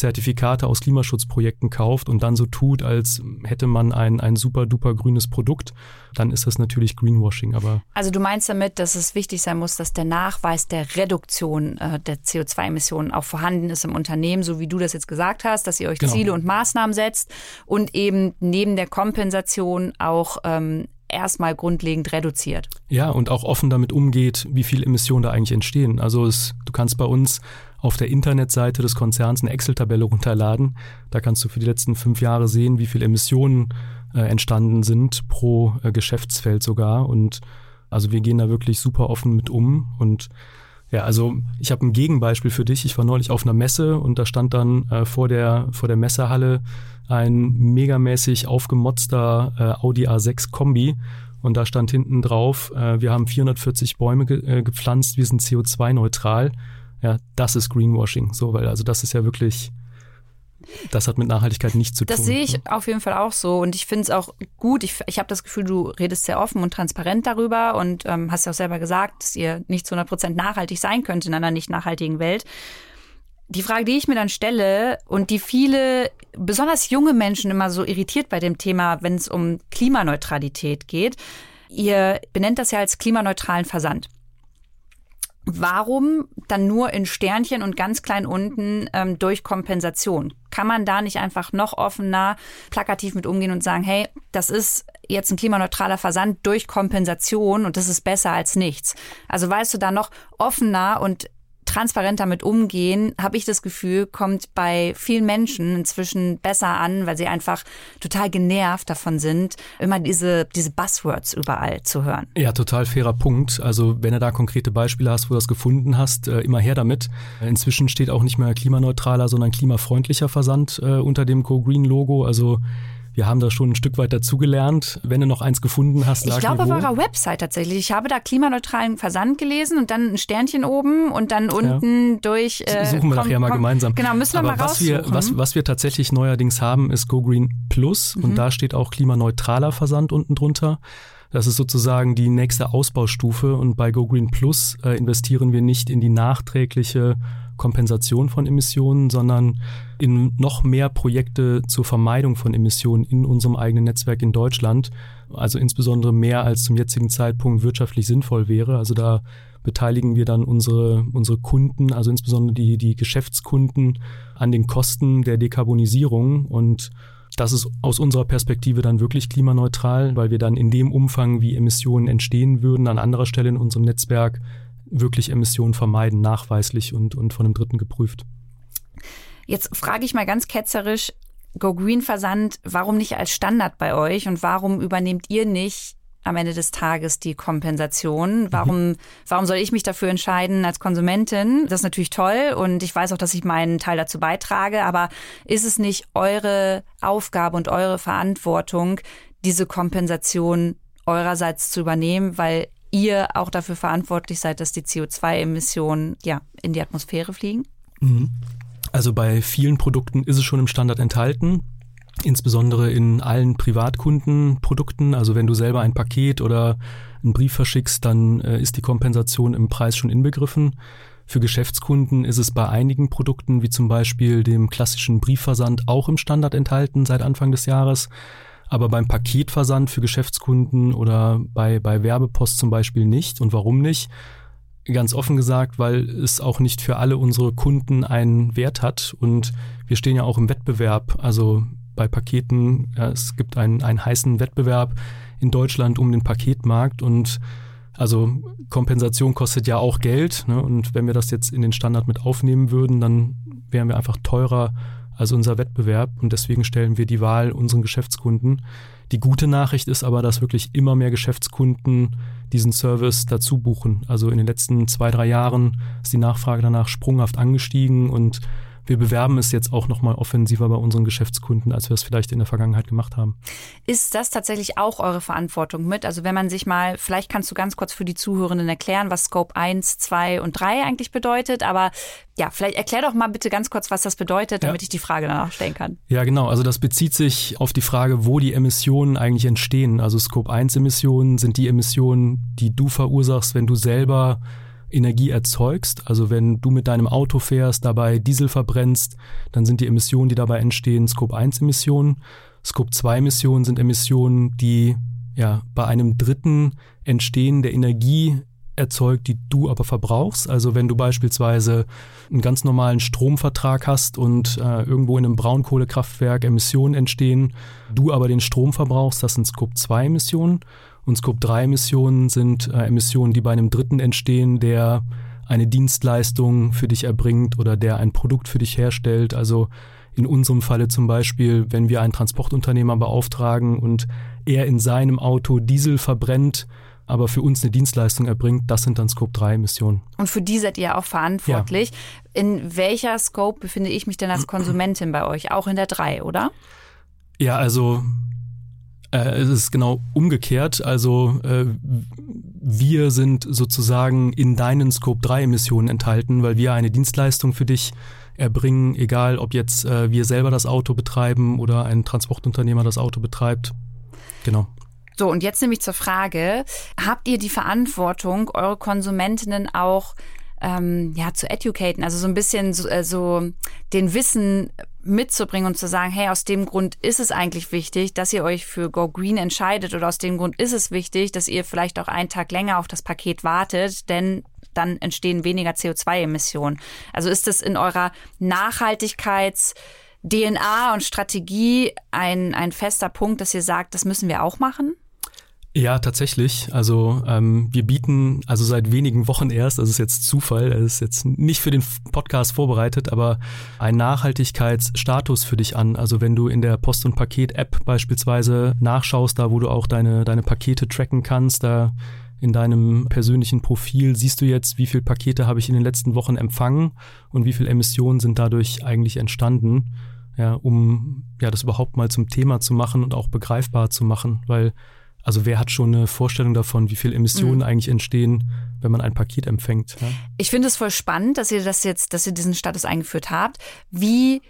Zertifikate aus Klimaschutzprojekten kauft und dann so tut, als hätte man ein, ein super duper grünes Produkt, dann ist das natürlich Greenwashing. Aber also du meinst damit, dass es wichtig sein muss, dass der Nachweis der Reduktion äh, der CO2-Emissionen auch vorhanden ist im Unternehmen, so wie du das jetzt gesagt hast, dass ihr euch genau. Ziele und Maßnahmen setzt und eben neben der Kompensation auch ähm, erstmal grundlegend reduziert. Ja, und auch offen damit umgeht, wie viel Emissionen da eigentlich entstehen. Also es, du kannst bei uns auf der Internetseite des Konzerns eine Excel-Tabelle runterladen. Da kannst du für die letzten fünf Jahre sehen, wie viele Emissionen äh, entstanden sind pro äh, Geschäftsfeld sogar. Und also wir gehen da wirklich super offen mit um. Und ja, also ich habe ein Gegenbeispiel für dich. Ich war neulich auf einer Messe und da stand dann äh, vor der vor der Messehalle ein megamäßig aufgemotzter äh, Audi A6 Kombi und da stand hinten drauf, äh, wir haben 440 Bäume ge äh, gepflanzt, wir sind CO2-neutral. Ja, das ist Greenwashing, so, weil also das ist ja wirklich, das hat mit Nachhaltigkeit nichts zu das tun. Das sehe ich auf jeden Fall auch so und ich finde es auch gut. Ich, ich habe das Gefühl, du redest sehr offen und transparent darüber und ähm, hast ja auch selber gesagt, dass ihr nicht zu 100 Prozent nachhaltig sein könnt in einer nicht nachhaltigen Welt. Die Frage, die ich mir dann stelle und die viele, besonders junge Menschen immer so irritiert bei dem Thema, wenn es um Klimaneutralität geht, ihr benennt das ja als klimaneutralen Versand. Warum dann nur in Sternchen und ganz klein unten ähm, durch Kompensation? Kann man da nicht einfach noch offener, plakativ mit umgehen und sagen, hey, das ist jetzt ein klimaneutraler Versand durch Kompensation und das ist besser als nichts? Also weißt du da noch offener und transparent damit umgehen, habe ich das Gefühl, kommt bei vielen Menschen inzwischen besser an, weil sie einfach total genervt davon sind, immer diese, diese Buzzwords überall zu hören. Ja, total fairer Punkt. Also wenn du da konkrete Beispiele hast, wo du das gefunden hast, äh, immer her damit. Inzwischen steht auch nicht mehr klimaneutraler, sondern klimafreundlicher Versand äh, unter dem Go Green Logo. Also wir haben da schon ein Stück weit dazugelernt. Wenn du noch eins gefunden hast, sag Ich glaube auf eurer Website tatsächlich. Ich habe da klimaneutralen Versand gelesen und dann ein Sternchen oben und dann unten ja. durch. Äh, Suchen wir komm, nachher mal komm, gemeinsam. Genau, müssen wir Aber mal was raussuchen. wir, was, was wir tatsächlich neuerdings haben, ist Go Green Plus mhm. und da steht auch klimaneutraler Versand unten drunter. Das ist sozusagen die nächste Ausbaustufe und bei Go Green Plus äh, investieren wir nicht in die nachträgliche Kompensation von Emissionen, sondern in noch mehr Projekte zur Vermeidung von Emissionen in unserem eigenen Netzwerk in Deutschland. Also insbesondere mehr als zum jetzigen Zeitpunkt wirtschaftlich sinnvoll wäre. Also da beteiligen wir dann unsere, unsere Kunden, also insbesondere die, die Geschäftskunden an den Kosten der Dekarbonisierung und das ist aus unserer Perspektive dann wirklich klimaneutral, weil wir dann in dem Umfang, wie Emissionen entstehen würden, an anderer Stelle in unserem Netzwerk wirklich Emissionen vermeiden, nachweislich und, und von einem Dritten geprüft. Jetzt frage ich mal ganz ketzerisch, Go Green Versand, warum nicht als Standard bei euch und warum übernehmt ihr nicht am Ende des Tages die Kompensation. Warum, mhm. warum soll ich mich dafür entscheiden als Konsumentin? Das ist natürlich toll und ich weiß auch, dass ich meinen Teil dazu beitrage, aber ist es nicht eure Aufgabe und eure Verantwortung, diese Kompensation eurerseits zu übernehmen, weil ihr auch dafür verantwortlich seid, dass die CO2-Emissionen ja in die Atmosphäre fliegen? Mhm. Also bei vielen Produkten ist es schon im Standard enthalten insbesondere in allen Privatkundenprodukten. Also wenn du selber ein Paket oder einen Brief verschickst, dann äh, ist die Kompensation im Preis schon inbegriffen. Für Geschäftskunden ist es bei einigen Produkten, wie zum Beispiel dem klassischen Briefversand, auch im Standard enthalten seit Anfang des Jahres. Aber beim Paketversand für Geschäftskunden oder bei, bei Werbepost zum Beispiel nicht. Und warum nicht? Ganz offen gesagt, weil es auch nicht für alle unsere Kunden einen Wert hat. Und wir stehen ja auch im Wettbewerb. Also bei Paketen. Ja, es gibt einen, einen heißen Wettbewerb in Deutschland um den Paketmarkt und also Kompensation kostet ja auch Geld. Ne? Und wenn wir das jetzt in den Standard mit aufnehmen würden, dann wären wir einfach teurer als unser Wettbewerb. Und deswegen stellen wir die Wahl unseren Geschäftskunden. Die gute Nachricht ist aber, dass wirklich immer mehr Geschäftskunden diesen Service dazu buchen. Also in den letzten zwei, drei Jahren ist die Nachfrage danach sprunghaft angestiegen und wir bewerben es jetzt auch nochmal offensiver bei unseren Geschäftskunden, als wir es vielleicht in der Vergangenheit gemacht haben. Ist das tatsächlich auch eure Verantwortung mit? Also wenn man sich mal, vielleicht kannst du ganz kurz für die Zuhörenden erklären, was Scope 1, 2 und 3 eigentlich bedeutet, aber ja, vielleicht erklär doch mal bitte ganz kurz, was das bedeutet, damit ja. ich die Frage danach stellen kann. Ja, genau. Also das bezieht sich auf die Frage, wo die Emissionen eigentlich entstehen. Also Scope 1 Emissionen sind die Emissionen, die du verursachst, wenn du selber Energie erzeugst. Also wenn du mit deinem Auto fährst, dabei Diesel verbrennst, dann sind die Emissionen, die dabei entstehen, Scope 1 Emissionen. Scope 2 Emissionen sind Emissionen, die ja bei einem Dritten entstehen, der Energie erzeugt, die du aber verbrauchst. Also wenn du beispielsweise einen ganz normalen Stromvertrag hast und äh, irgendwo in einem Braunkohlekraftwerk Emissionen entstehen, du aber den Strom verbrauchst, das sind Scope 2 Emissionen. Und Scope-3-Emissionen sind äh, Emissionen, die bei einem Dritten entstehen, der eine Dienstleistung für dich erbringt oder der ein Produkt für dich herstellt. Also in unserem Falle zum Beispiel, wenn wir einen Transportunternehmer beauftragen und er in seinem Auto Diesel verbrennt, aber für uns eine Dienstleistung erbringt, das sind dann Scope 3 Emissionen. Und für die seid ihr auch verantwortlich. Ja. In welcher Scope befinde ich mich denn als Konsumentin bei euch? Auch in der 3, oder? Ja, also äh, es ist genau umgekehrt. Also äh, wir sind sozusagen in deinen Scope 3 Emissionen enthalten, weil wir eine Dienstleistung für dich erbringen, egal ob jetzt äh, wir selber das Auto betreiben oder ein Transportunternehmer das Auto betreibt. Genau. So, und jetzt nämlich zur Frage, habt ihr die Verantwortung, eure Konsumentinnen auch ähm, ja, zu educaten, also so ein bisschen so, äh, so den Wissen mitzubringen und zu sagen, hey, aus dem Grund ist es eigentlich wichtig, dass ihr euch für Go Green entscheidet oder aus dem Grund ist es wichtig, dass ihr vielleicht auch einen Tag länger auf das Paket wartet, denn dann entstehen weniger CO2-Emissionen. Also ist es in eurer Nachhaltigkeits- DNA und Strategie ein, ein fester Punkt, dass ihr sagt, das müssen wir auch machen? Ja, tatsächlich. Also ähm, wir bieten also seit wenigen Wochen erst, das ist jetzt Zufall, das ist jetzt nicht für den Podcast vorbereitet, aber einen Nachhaltigkeitsstatus für dich an. Also wenn du in der Post- und Paket-App beispielsweise nachschaust, da wo du auch deine, deine Pakete tracken kannst, da in deinem persönlichen Profil siehst du jetzt, wie viele Pakete habe ich in den letzten Wochen empfangen und wie viele Emissionen sind dadurch eigentlich entstanden, ja, um ja das überhaupt mal zum Thema zu machen und auch begreifbar zu machen, weil also wer hat schon eine Vorstellung davon, wie viel Emissionen mhm. eigentlich entstehen, wenn man ein Paket empfängt? Ja? Ich finde es voll spannend, dass ihr das jetzt, dass ihr diesen Status eingeführt habt. Wie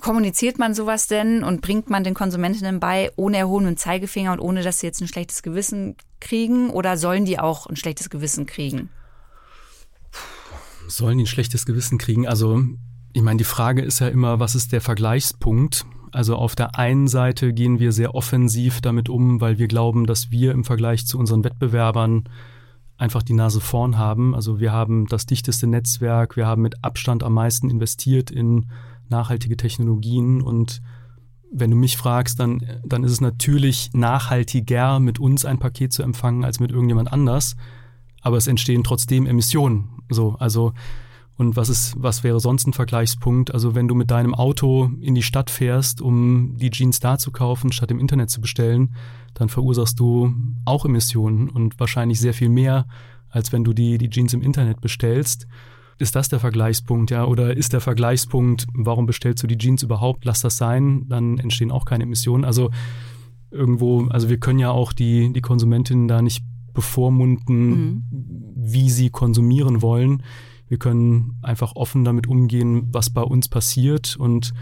kommuniziert man sowas denn und bringt man den Konsumentinnen bei, ohne erhobenen Zeigefinger und ohne, dass sie jetzt ein schlechtes Gewissen kriegen? Oder sollen die auch ein schlechtes Gewissen kriegen? Sollen die ein schlechtes Gewissen kriegen? Also, ich meine, die Frage ist ja immer, was ist der Vergleichspunkt? Also auf der einen Seite gehen wir sehr offensiv damit um, weil wir glauben, dass wir im Vergleich zu unseren Wettbewerbern einfach die Nase vorn haben. Also wir haben das dichteste Netzwerk, wir haben mit Abstand am meisten investiert in nachhaltige Technologien und wenn du mich fragst, dann, dann ist es natürlich nachhaltiger, mit uns ein Paket zu empfangen, als mit irgendjemand anders. Aber es entstehen trotzdem Emissionen. So, also, Und was ist, was wäre sonst ein Vergleichspunkt? Also wenn du mit deinem Auto in die Stadt fährst, um die Jeans da zu kaufen, statt im Internet zu bestellen, dann verursachst du auch Emissionen und wahrscheinlich sehr viel mehr, als wenn du die, die Jeans im Internet bestellst. Ist das der Vergleichspunkt, ja? Oder ist der Vergleichspunkt, warum bestellst du die Jeans überhaupt? Lass das sein, dann entstehen auch keine Emissionen. Also irgendwo, also wir können ja auch die, die Konsumentinnen da nicht bevormunden, mhm. wie sie konsumieren wollen. Wir können einfach offen damit umgehen, was bei uns passiert und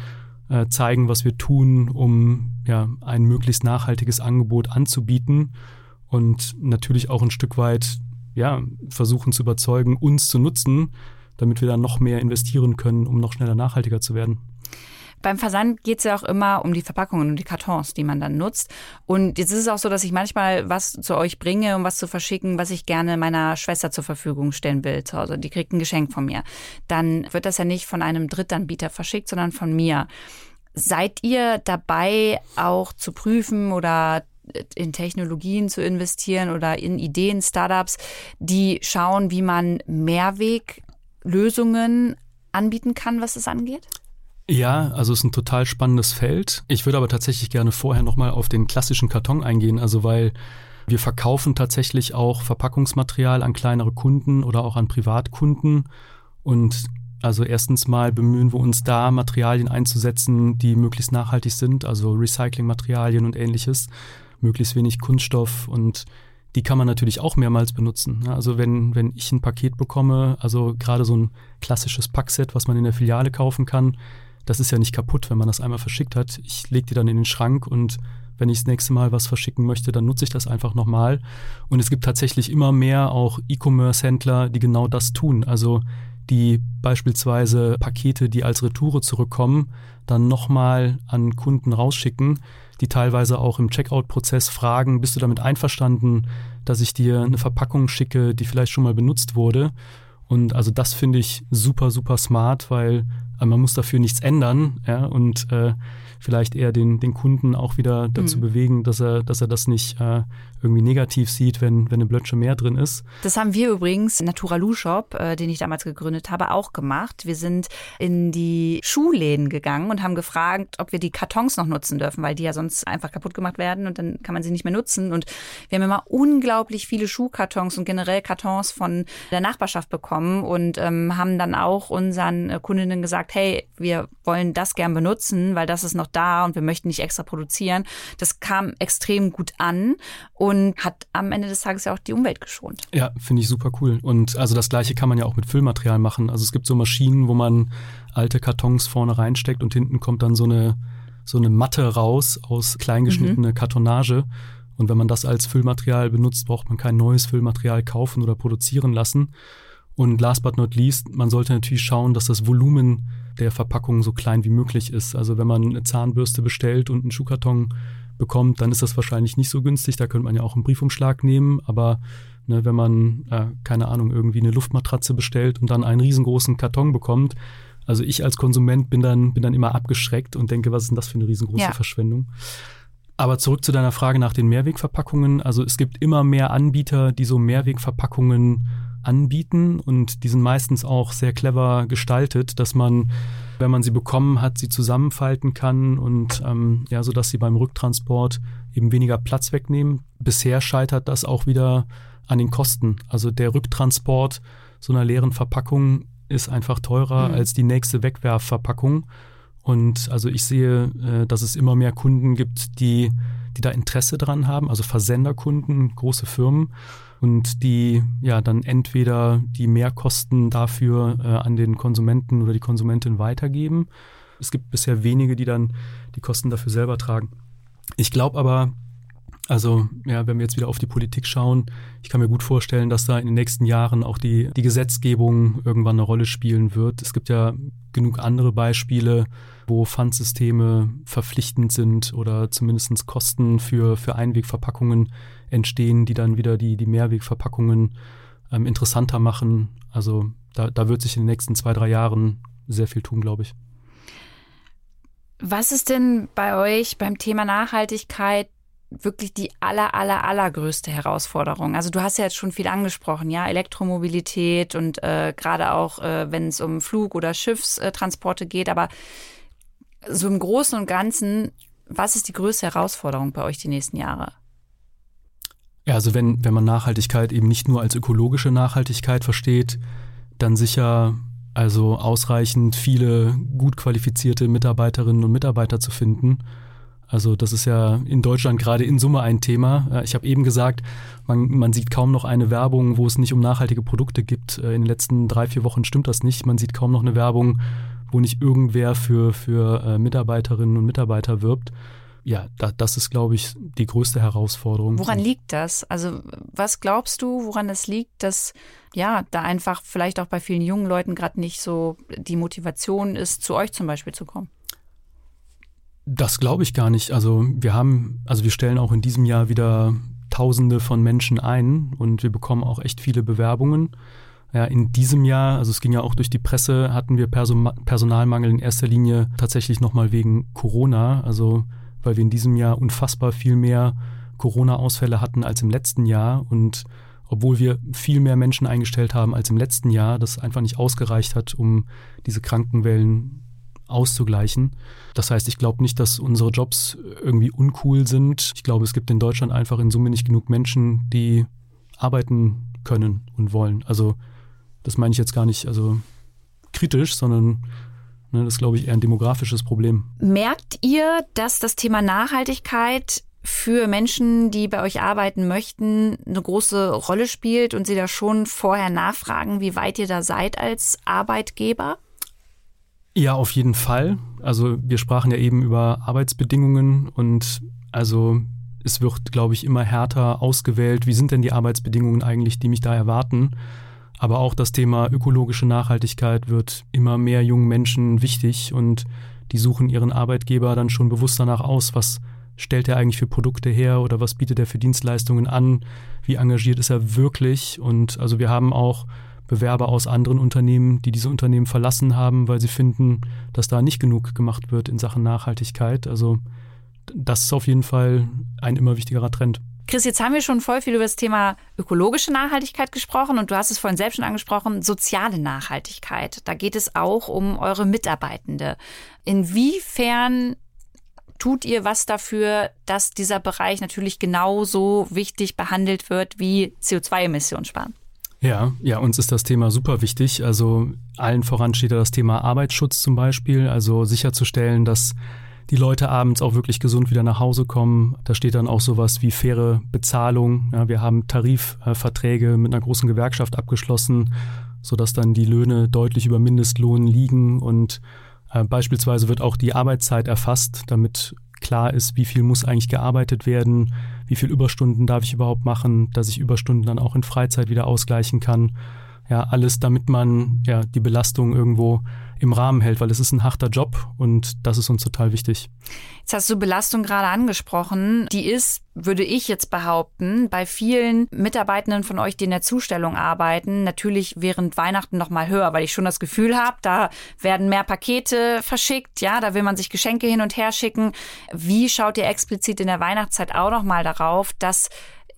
äh, zeigen, was wir tun, um ja, ein möglichst nachhaltiges Angebot anzubieten und natürlich auch ein Stück weit ja, versuchen zu überzeugen, uns zu nutzen, damit wir dann noch mehr investieren können, um noch schneller nachhaltiger zu werden. Beim Versand geht es ja auch immer um die Verpackungen und die Kartons, die man dann nutzt. Und jetzt ist es auch so, dass ich manchmal was zu euch bringe, um was zu verschicken, was ich gerne meiner Schwester zur Verfügung stellen will. Also die kriegt ein Geschenk von mir. Dann wird das ja nicht von einem Drittanbieter verschickt, sondern von mir. Seid ihr dabei, auch zu prüfen oder in Technologien zu investieren oder in Ideen, Startups, die schauen, wie man Mehrweglösungen anbieten kann, was es angeht? Ja, also es ist ein total spannendes Feld. Ich würde aber tatsächlich gerne vorher nochmal auf den klassischen Karton eingehen, also weil wir verkaufen tatsächlich auch Verpackungsmaterial an kleinere Kunden oder auch an Privatkunden. Und also erstens mal bemühen wir uns da, Materialien einzusetzen, die möglichst nachhaltig sind, also Recyclingmaterialien und ähnliches, möglichst wenig Kunststoff und die kann man natürlich auch mehrmals benutzen. Also wenn, wenn ich ein Paket bekomme, also gerade so ein klassisches Packset, was man in der Filiale kaufen kann, das ist ja nicht kaputt, wenn man das einmal verschickt hat. Ich lege die dann in den Schrank und wenn ich das nächste Mal was verschicken möchte, dann nutze ich das einfach nochmal. Und es gibt tatsächlich immer mehr auch E-Commerce-Händler, die genau das tun. Also die beispielsweise Pakete, die als Retoure zurückkommen, dann nochmal an Kunden rausschicken, die teilweise auch im Checkout-Prozess fragen, bist du damit einverstanden, dass ich dir eine Verpackung schicke, die vielleicht schon mal benutzt wurde? Und also das finde ich super, super smart, weil äh, man muss dafür nichts ändern, ja, und äh, vielleicht eher den, den Kunden auch wieder dazu mhm. bewegen, dass er, dass er das nicht äh, irgendwie negativ sieht, wenn, wenn eine Blötsche mehr drin ist. Das haben wir übrigens, Naturalu Shop, äh, den ich damals gegründet habe, auch gemacht. Wir sind in die Schuhläden gegangen und haben gefragt, ob wir die Kartons noch nutzen dürfen, weil die ja sonst einfach kaputt gemacht werden und dann kann man sie nicht mehr nutzen. Und wir haben immer unglaublich viele Schuhkartons und generell Kartons von der Nachbarschaft bekommen und ähm, haben dann auch unseren äh, Kundinnen gesagt, hey, wir wollen das gern benutzen, weil das ist noch da und wir möchten nicht extra produzieren. Das kam extrem gut an und hat am Ende des Tages ja auch die Umwelt geschont. Ja, finde ich super cool. Und also das gleiche kann man ja auch mit Füllmaterial machen. Also es gibt so Maschinen, wo man alte Kartons vorne reinsteckt und hinten kommt dann so eine, so eine Matte raus aus kleingeschnittene mhm. Kartonage. Und wenn man das als Füllmaterial benutzt, braucht man kein neues Füllmaterial kaufen oder produzieren lassen. Und last but not least, man sollte natürlich schauen, dass das Volumen der Verpackung so klein wie möglich ist. Also wenn man eine Zahnbürste bestellt und einen Schuhkarton bekommt, dann ist das wahrscheinlich nicht so günstig. Da könnte man ja auch einen Briefumschlag nehmen, aber ne, wenn man, äh, keine Ahnung, irgendwie eine Luftmatratze bestellt und dann einen riesengroßen Karton bekommt, also ich als Konsument bin dann, bin dann immer abgeschreckt und denke, was ist denn das für eine riesengroße ja. Verschwendung? Aber zurück zu deiner Frage nach den Mehrwegverpackungen. Also es gibt immer mehr Anbieter, die so Mehrwegverpackungen anbieten und die sind meistens auch sehr clever gestaltet, dass man, wenn man sie bekommen hat, sie zusammenfalten kann und ähm, ja, so dass sie beim Rücktransport eben weniger Platz wegnehmen. Bisher scheitert das auch wieder an den Kosten. Also der Rücktransport so einer leeren Verpackung ist einfach teurer mhm. als die nächste Wegwerfverpackung. Und also ich sehe, äh, dass es immer mehr Kunden gibt, die, die da Interesse dran haben, also Versenderkunden, große Firmen und die ja dann entweder die Mehrkosten dafür äh, an den Konsumenten oder die Konsumentin weitergeben. Es gibt bisher wenige, die dann die Kosten dafür selber tragen. Ich glaube aber, also ja, wenn wir jetzt wieder auf die Politik schauen, ich kann mir gut vorstellen, dass da in den nächsten Jahren auch die, die Gesetzgebung irgendwann eine Rolle spielen wird. Es gibt ja genug andere Beispiele, wo Pfandsysteme verpflichtend sind oder zumindest Kosten für, für Einwegverpackungen entstehen, die dann wieder die, die Mehrwegverpackungen ähm, interessanter machen. Also da, da wird sich in den nächsten zwei, drei Jahren sehr viel tun, glaube ich. Was ist denn bei euch beim Thema Nachhaltigkeit wirklich die aller, aller, allergrößte Herausforderung? Also du hast ja jetzt schon viel angesprochen, ja, Elektromobilität und äh, gerade auch, äh, wenn es um Flug- oder Schiffstransporte geht, aber so im Großen und Ganzen, was ist die größte Herausforderung bei euch die nächsten Jahre? Ja, also wenn, wenn man Nachhaltigkeit eben nicht nur als ökologische Nachhaltigkeit versteht, dann sicher also ausreichend viele gut qualifizierte Mitarbeiterinnen und Mitarbeiter zu finden. Also das ist ja in Deutschland gerade in Summe ein Thema. Ich habe eben gesagt, man, man sieht kaum noch eine Werbung, wo es nicht um nachhaltige Produkte gibt. In den letzten drei, vier Wochen stimmt das nicht. Man sieht kaum noch eine Werbung, wo nicht irgendwer für, für äh, Mitarbeiterinnen und Mitarbeiter wirbt. Ja, da, das ist, glaube ich, die größte Herausforderung. Woran liegt das? Also was glaubst du, woran es liegt, dass ja da einfach vielleicht auch bei vielen jungen Leuten gerade nicht so die Motivation ist, zu euch zum Beispiel zu kommen? Das glaube ich gar nicht. Also wir haben, also wir stellen auch in diesem Jahr wieder Tausende von Menschen ein und wir bekommen auch echt viele Bewerbungen. Ja, in diesem Jahr, also es ging ja auch durch die Presse, hatten wir Person Personalmangel in erster Linie tatsächlich nochmal wegen Corona. Also weil wir in diesem Jahr unfassbar viel mehr Corona-Ausfälle hatten als im letzten Jahr und obwohl wir viel mehr Menschen eingestellt haben als im letzten Jahr, das einfach nicht ausgereicht hat, um diese Krankenwellen auszugleichen. Das heißt, ich glaube nicht, dass unsere Jobs irgendwie uncool sind. Ich glaube, es gibt in Deutschland einfach in Summe nicht genug Menschen, die arbeiten können und wollen. Also das meine ich jetzt gar nicht also kritisch, sondern Ne, das ist, glaube ich, eher ein demografisches Problem. Merkt ihr, dass das Thema Nachhaltigkeit für Menschen, die bei euch arbeiten möchten, eine große Rolle spielt und sie da schon vorher nachfragen, wie weit ihr da seid als Arbeitgeber? Ja, auf jeden Fall. Also wir sprachen ja eben über Arbeitsbedingungen und also es wird, glaube ich, immer härter ausgewählt. Wie sind denn die Arbeitsbedingungen eigentlich, die mich da erwarten? Aber auch das Thema ökologische Nachhaltigkeit wird immer mehr jungen Menschen wichtig und die suchen ihren Arbeitgeber dann schon bewusst danach aus, was stellt er eigentlich für Produkte her oder was bietet er für Dienstleistungen an, wie engagiert ist er wirklich. Und also wir haben auch Bewerber aus anderen Unternehmen, die diese Unternehmen verlassen haben, weil sie finden, dass da nicht genug gemacht wird in Sachen Nachhaltigkeit. Also das ist auf jeden Fall ein immer wichtigerer Trend. Chris, jetzt haben wir schon voll viel über das Thema ökologische Nachhaltigkeit gesprochen und du hast es vorhin selbst schon angesprochen, soziale Nachhaltigkeit. Da geht es auch um eure Mitarbeitende. Inwiefern tut ihr was dafür, dass dieser Bereich natürlich genauso wichtig behandelt wird wie CO2-Emissionen sparen? Ja, ja, uns ist das Thema super wichtig. Also allen voran steht da das Thema Arbeitsschutz zum Beispiel, also sicherzustellen, dass die Leute abends auch wirklich gesund wieder nach Hause kommen. Da steht dann auch sowas wie faire Bezahlung. Ja, wir haben Tarifverträge mit einer großen Gewerkschaft abgeschlossen, sodass dann die Löhne deutlich über Mindestlohn liegen und äh, beispielsweise wird auch die Arbeitszeit erfasst, damit klar ist, wie viel muss eigentlich gearbeitet werden, wie viel Überstunden darf ich überhaupt machen, dass ich Überstunden dann auch in Freizeit wieder ausgleichen kann. Ja, alles, damit man ja die Belastung irgendwo im Rahmen hält, weil es ist ein harter Job und das ist uns total wichtig. Jetzt hast du Belastung gerade angesprochen. Die ist, würde ich jetzt behaupten, bei vielen Mitarbeitenden von euch, die in der Zustellung arbeiten, natürlich während Weihnachten noch mal höher, weil ich schon das Gefühl habe, da werden mehr Pakete verschickt, ja, da will man sich Geschenke hin und her schicken. Wie schaut ihr explizit in der Weihnachtszeit auch noch mal darauf, dass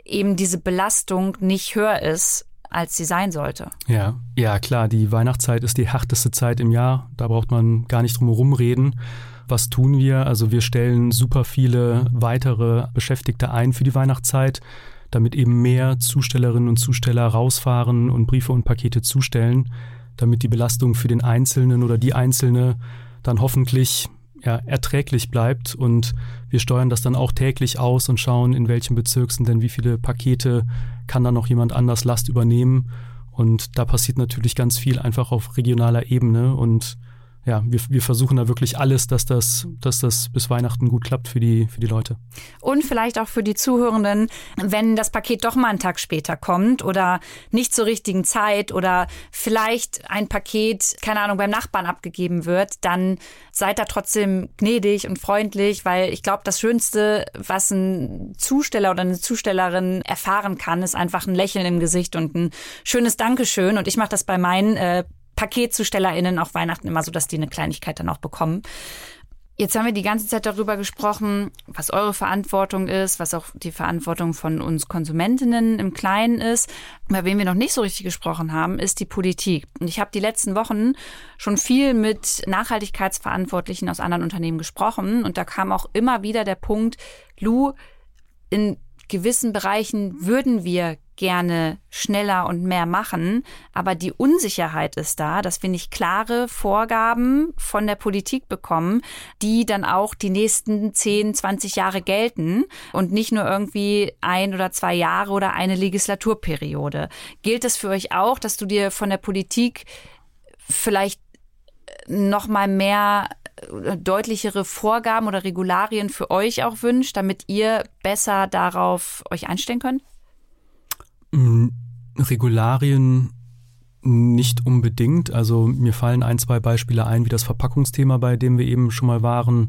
eben diese Belastung nicht höher ist als sie sein sollte. Ja, ja klar, die Weihnachtszeit ist die härteste Zeit im Jahr. Da braucht man gar nicht drum herum reden. Was tun wir? Also wir stellen super viele weitere Beschäftigte ein für die Weihnachtszeit, damit eben mehr Zustellerinnen und Zusteller rausfahren und Briefe und Pakete zustellen, damit die Belastung für den Einzelnen oder die Einzelne dann hoffentlich ja, erträglich bleibt. Und wir steuern das dann auch täglich aus und schauen, in welchen Bezirk sind denn wie viele Pakete, kann dann noch jemand anders Last übernehmen. Und da passiert natürlich ganz viel einfach auf regionaler Ebene. Und ja, wir, wir versuchen da wirklich alles, dass das, dass das bis Weihnachten gut klappt für die, für die Leute. Und vielleicht auch für die Zuhörenden, wenn das Paket doch mal einen Tag später kommt oder nicht zur richtigen Zeit oder vielleicht ein Paket, keine Ahnung, beim Nachbarn abgegeben wird, dann seid da trotzdem gnädig und freundlich, weil ich glaube, das Schönste, was ein Zusteller oder eine Zustellerin erfahren kann, ist einfach ein Lächeln im Gesicht und ein schönes Dankeschön. Und ich mache das bei meinen äh, PaketzustellerInnen auch Weihnachten immer so, dass die eine Kleinigkeit dann auch bekommen. Jetzt haben wir die ganze Zeit darüber gesprochen, was eure Verantwortung ist, was auch die Verantwortung von uns Konsumentinnen im Kleinen ist. Bei wem wir noch nicht so richtig gesprochen haben, ist die Politik. Und ich habe die letzten Wochen schon viel mit Nachhaltigkeitsverantwortlichen aus anderen Unternehmen gesprochen. Und da kam auch immer wieder der Punkt, Lou, in gewissen Bereichen würden wir gerne schneller und mehr machen, aber die Unsicherheit ist da, dass wir nicht klare Vorgaben von der Politik bekommen, die dann auch die nächsten 10, 20 Jahre gelten und nicht nur irgendwie ein oder zwei Jahre oder eine Legislaturperiode. Gilt das für euch auch, dass du dir von der Politik vielleicht noch mal mehr äh, deutlichere Vorgaben oder Regularien für euch auch wünscht, damit ihr besser darauf euch einstellen könnt? Regularien nicht unbedingt. Also mir fallen ein, zwei Beispiele ein, wie das Verpackungsthema, bei dem wir eben schon mal waren,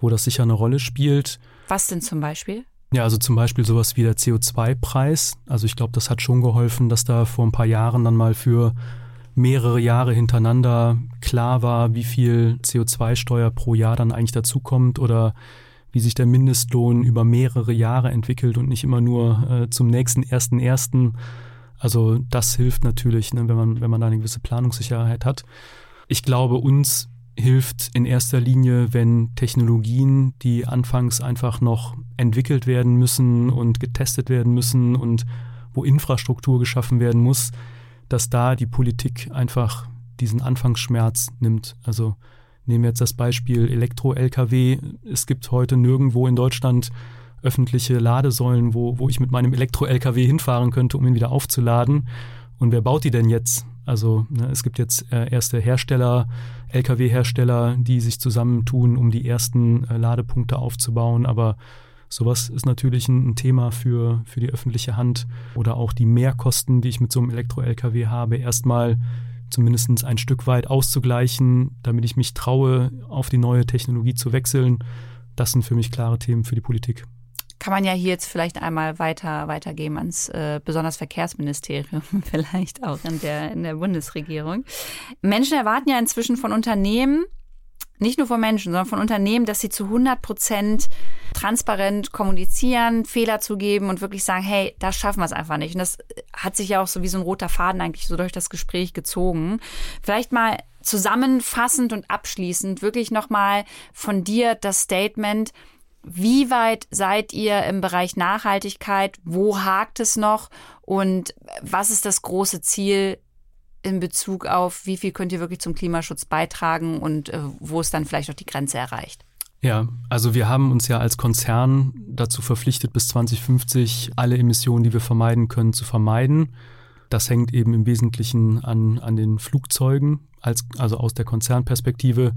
wo das sicher eine Rolle spielt. Was denn zum Beispiel? Ja, also zum Beispiel sowas wie der CO2-Preis. Also ich glaube, das hat schon geholfen, dass da vor ein paar Jahren dann mal für mehrere Jahre hintereinander klar war, wie viel CO2-Steuer pro Jahr dann eigentlich dazukommt oder wie sich der Mindestlohn über mehrere Jahre entwickelt und nicht immer nur äh, zum nächsten ersten ersten. Also das hilft natürlich, ne, wenn man wenn man da eine gewisse Planungssicherheit hat. Ich glaube, uns hilft in erster Linie, wenn Technologien, die anfangs einfach noch entwickelt werden müssen und getestet werden müssen und wo Infrastruktur geschaffen werden muss, dass da die Politik einfach diesen Anfangsschmerz nimmt. Also nehmen wir jetzt das Beispiel Elektro-Lkw. Es gibt heute nirgendwo in Deutschland öffentliche Ladesäulen, wo, wo ich mit meinem Elektro-Lkw hinfahren könnte, um ihn wieder aufzuladen. Und wer baut die denn jetzt? Also ne, es gibt jetzt äh, erste Hersteller, Lkw-Hersteller, die sich zusammentun, um die ersten äh, Ladepunkte aufzubauen, aber Sowas ist natürlich ein, ein Thema für, für die öffentliche Hand oder auch die Mehrkosten, die ich mit so einem Elektro-Lkw habe, erstmal zumindest ein Stück weit auszugleichen, damit ich mich traue, auf die neue Technologie zu wechseln. Das sind für mich klare Themen für die Politik kann man ja hier jetzt vielleicht einmal weiter weitergeben ans äh, besonders Verkehrsministerium, vielleicht auch in der, in der Bundesregierung. Menschen erwarten ja inzwischen von Unternehmen, nicht nur von Menschen, sondern von Unternehmen, dass sie zu 100 Prozent transparent kommunizieren, Fehler zugeben und wirklich sagen, hey, das schaffen wir es einfach nicht. Und das hat sich ja auch so wie so ein roter Faden eigentlich so durch das Gespräch gezogen. Vielleicht mal zusammenfassend und abschließend wirklich nochmal von dir das Statement, wie weit seid ihr im Bereich Nachhaltigkeit? Wo hakt es noch? Und was ist das große Ziel in Bezug auf, wie viel könnt ihr wirklich zum Klimaschutz beitragen und äh, wo es dann vielleicht auch die Grenze erreicht? Ja, also wir haben uns ja als Konzern dazu verpflichtet, bis 2050 alle Emissionen, die wir vermeiden können, zu vermeiden. Das hängt eben im Wesentlichen an, an den Flugzeugen, als, also aus der Konzernperspektive.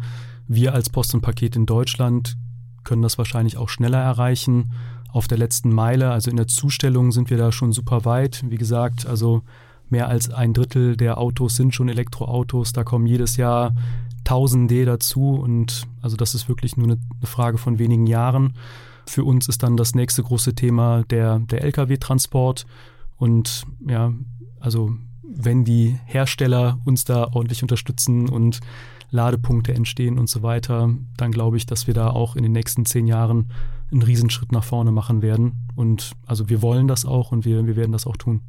Wir als Post und Paket in Deutschland können das wahrscheinlich auch schneller erreichen. Auf der letzten Meile, also in der Zustellung, sind wir da schon super weit. Wie gesagt, also mehr als ein Drittel der Autos sind schon Elektroautos. Da kommen jedes Jahr Tausende dazu und also das ist wirklich nur eine, Frage von wenigen Jahren. Für uns ist dann das nächste große Thema der, der Lkw-Transport und ja, also wenn die Hersteller uns da ordentlich unterstützen und Ladepunkte entstehen und so weiter, dann glaube ich, dass wir da auch in den nächsten zehn Jahren einen Riesenschritt nach vorne machen werden. Und also wir wollen das auch und wir, wir werden das auch tun.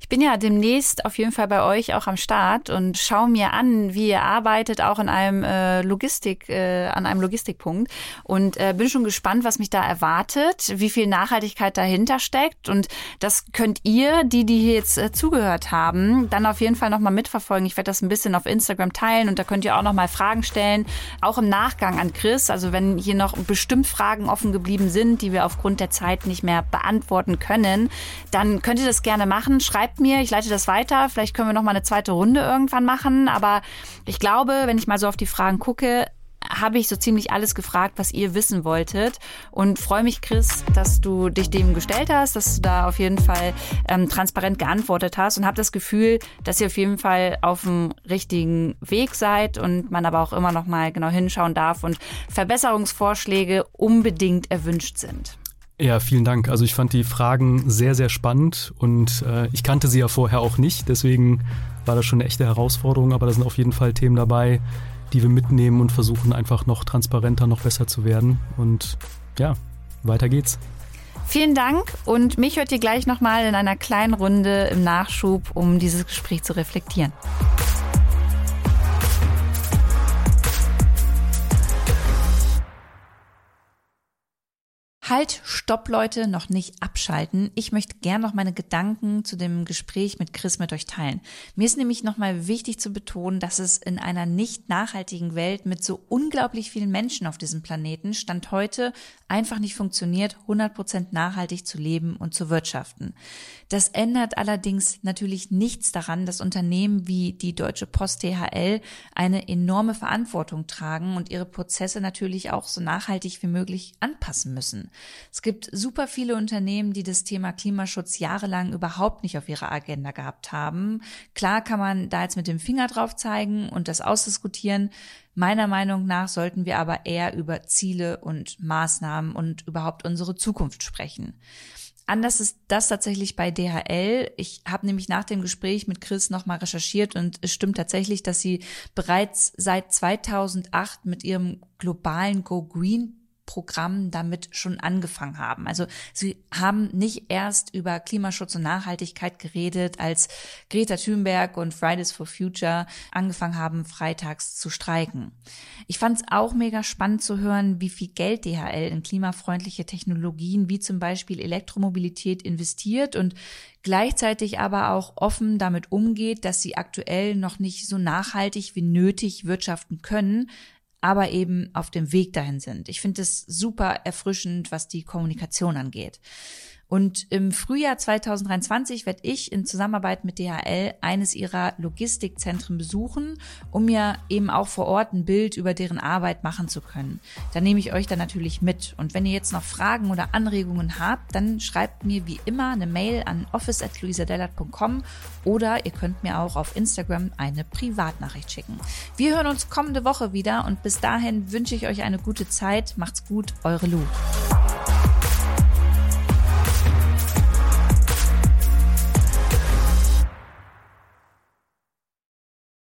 Ich bin ja demnächst auf jeden Fall bei euch auch am Start und schaue mir an, wie ihr arbeitet, auch in einem äh, Logistik, äh, an einem Logistikpunkt. Und äh, bin schon gespannt, was mich da erwartet, wie viel Nachhaltigkeit dahinter steckt. Und das könnt ihr, die, die hier jetzt äh, zugehört haben, dann auf jeden Fall nochmal mitverfolgen. Ich werde das ein bisschen auf Instagram teilen und da könnt ihr auch nochmal Fragen stellen, auch im Nachgang an Chris. Also wenn hier noch bestimmt Fragen offen geblieben sind, die wir aufgrund der Zeit nicht mehr beantworten können, dann könnt ihr das gerne machen. Schreibt schreibt mir, ich leite das weiter. Vielleicht können wir noch mal eine zweite Runde irgendwann machen. Aber ich glaube, wenn ich mal so auf die Fragen gucke, habe ich so ziemlich alles gefragt, was ihr wissen wolltet. Und freue mich, Chris, dass du dich dem gestellt hast, dass du da auf jeden Fall ähm, transparent geantwortet hast und habe das Gefühl, dass ihr auf jeden Fall auf dem richtigen Weg seid und man aber auch immer noch mal genau hinschauen darf und Verbesserungsvorschläge unbedingt erwünscht sind. Ja, vielen Dank. Also ich fand die Fragen sehr, sehr spannend und äh, ich kannte sie ja vorher auch nicht. Deswegen war das schon eine echte Herausforderung, aber da sind auf jeden Fall Themen dabei, die wir mitnehmen und versuchen einfach noch transparenter, noch besser zu werden. Und ja, weiter geht's. Vielen Dank und mich hört ihr gleich nochmal in einer kleinen Runde im Nachschub, um dieses Gespräch zu reflektieren. Halt, stopp Leute, noch nicht abschalten. Ich möchte gern noch meine Gedanken zu dem Gespräch mit Chris mit euch teilen. Mir ist nämlich nochmal wichtig zu betonen, dass es in einer nicht nachhaltigen Welt mit so unglaublich vielen Menschen auf diesem Planeten Stand heute einfach nicht funktioniert, 100% nachhaltig zu leben und zu wirtschaften. Das ändert allerdings natürlich nichts daran, dass Unternehmen wie die Deutsche Post DHL eine enorme Verantwortung tragen und ihre Prozesse natürlich auch so nachhaltig wie möglich anpassen müssen. Es gibt super viele Unternehmen, die das Thema Klimaschutz jahrelang überhaupt nicht auf ihrer Agenda gehabt haben. Klar kann man da jetzt mit dem Finger drauf zeigen und das ausdiskutieren. Meiner Meinung nach sollten wir aber eher über Ziele und Maßnahmen und überhaupt unsere Zukunft sprechen. Anders ist das tatsächlich bei DHL. Ich habe nämlich nach dem Gespräch mit Chris nochmal recherchiert und es stimmt tatsächlich, dass sie bereits seit 2008 mit ihrem globalen Go Green Programm damit schon angefangen haben. Also sie haben nicht erst über Klimaschutz und Nachhaltigkeit geredet, als Greta Thunberg und Fridays for Future angefangen haben, freitags zu streiken. Ich fand es auch mega spannend zu hören, wie viel Geld DHL in klimafreundliche Technologien wie zum Beispiel Elektromobilität investiert und gleichzeitig aber auch offen damit umgeht, dass sie aktuell noch nicht so nachhaltig wie nötig wirtschaften können, aber eben auf dem Weg dahin sind. Ich finde es super erfrischend, was die Kommunikation angeht. Und im Frühjahr 2023 werde ich in Zusammenarbeit mit DHL eines ihrer Logistikzentren besuchen, um mir eben auch vor Ort ein Bild über deren Arbeit machen zu können. Da nehme ich euch dann natürlich mit. Und wenn ihr jetzt noch Fragen oder Anregungen habt, dann schreibt mir wie immer eine Mail an office.luisadellert.com oder ihr könnt mir auch auf Instagram eine Privatnachricht schicken. Wir hören uns kommende Woche wieder und bis dahin wünsche ich euch eine gute Zeit. Macht's gut, eure Lu.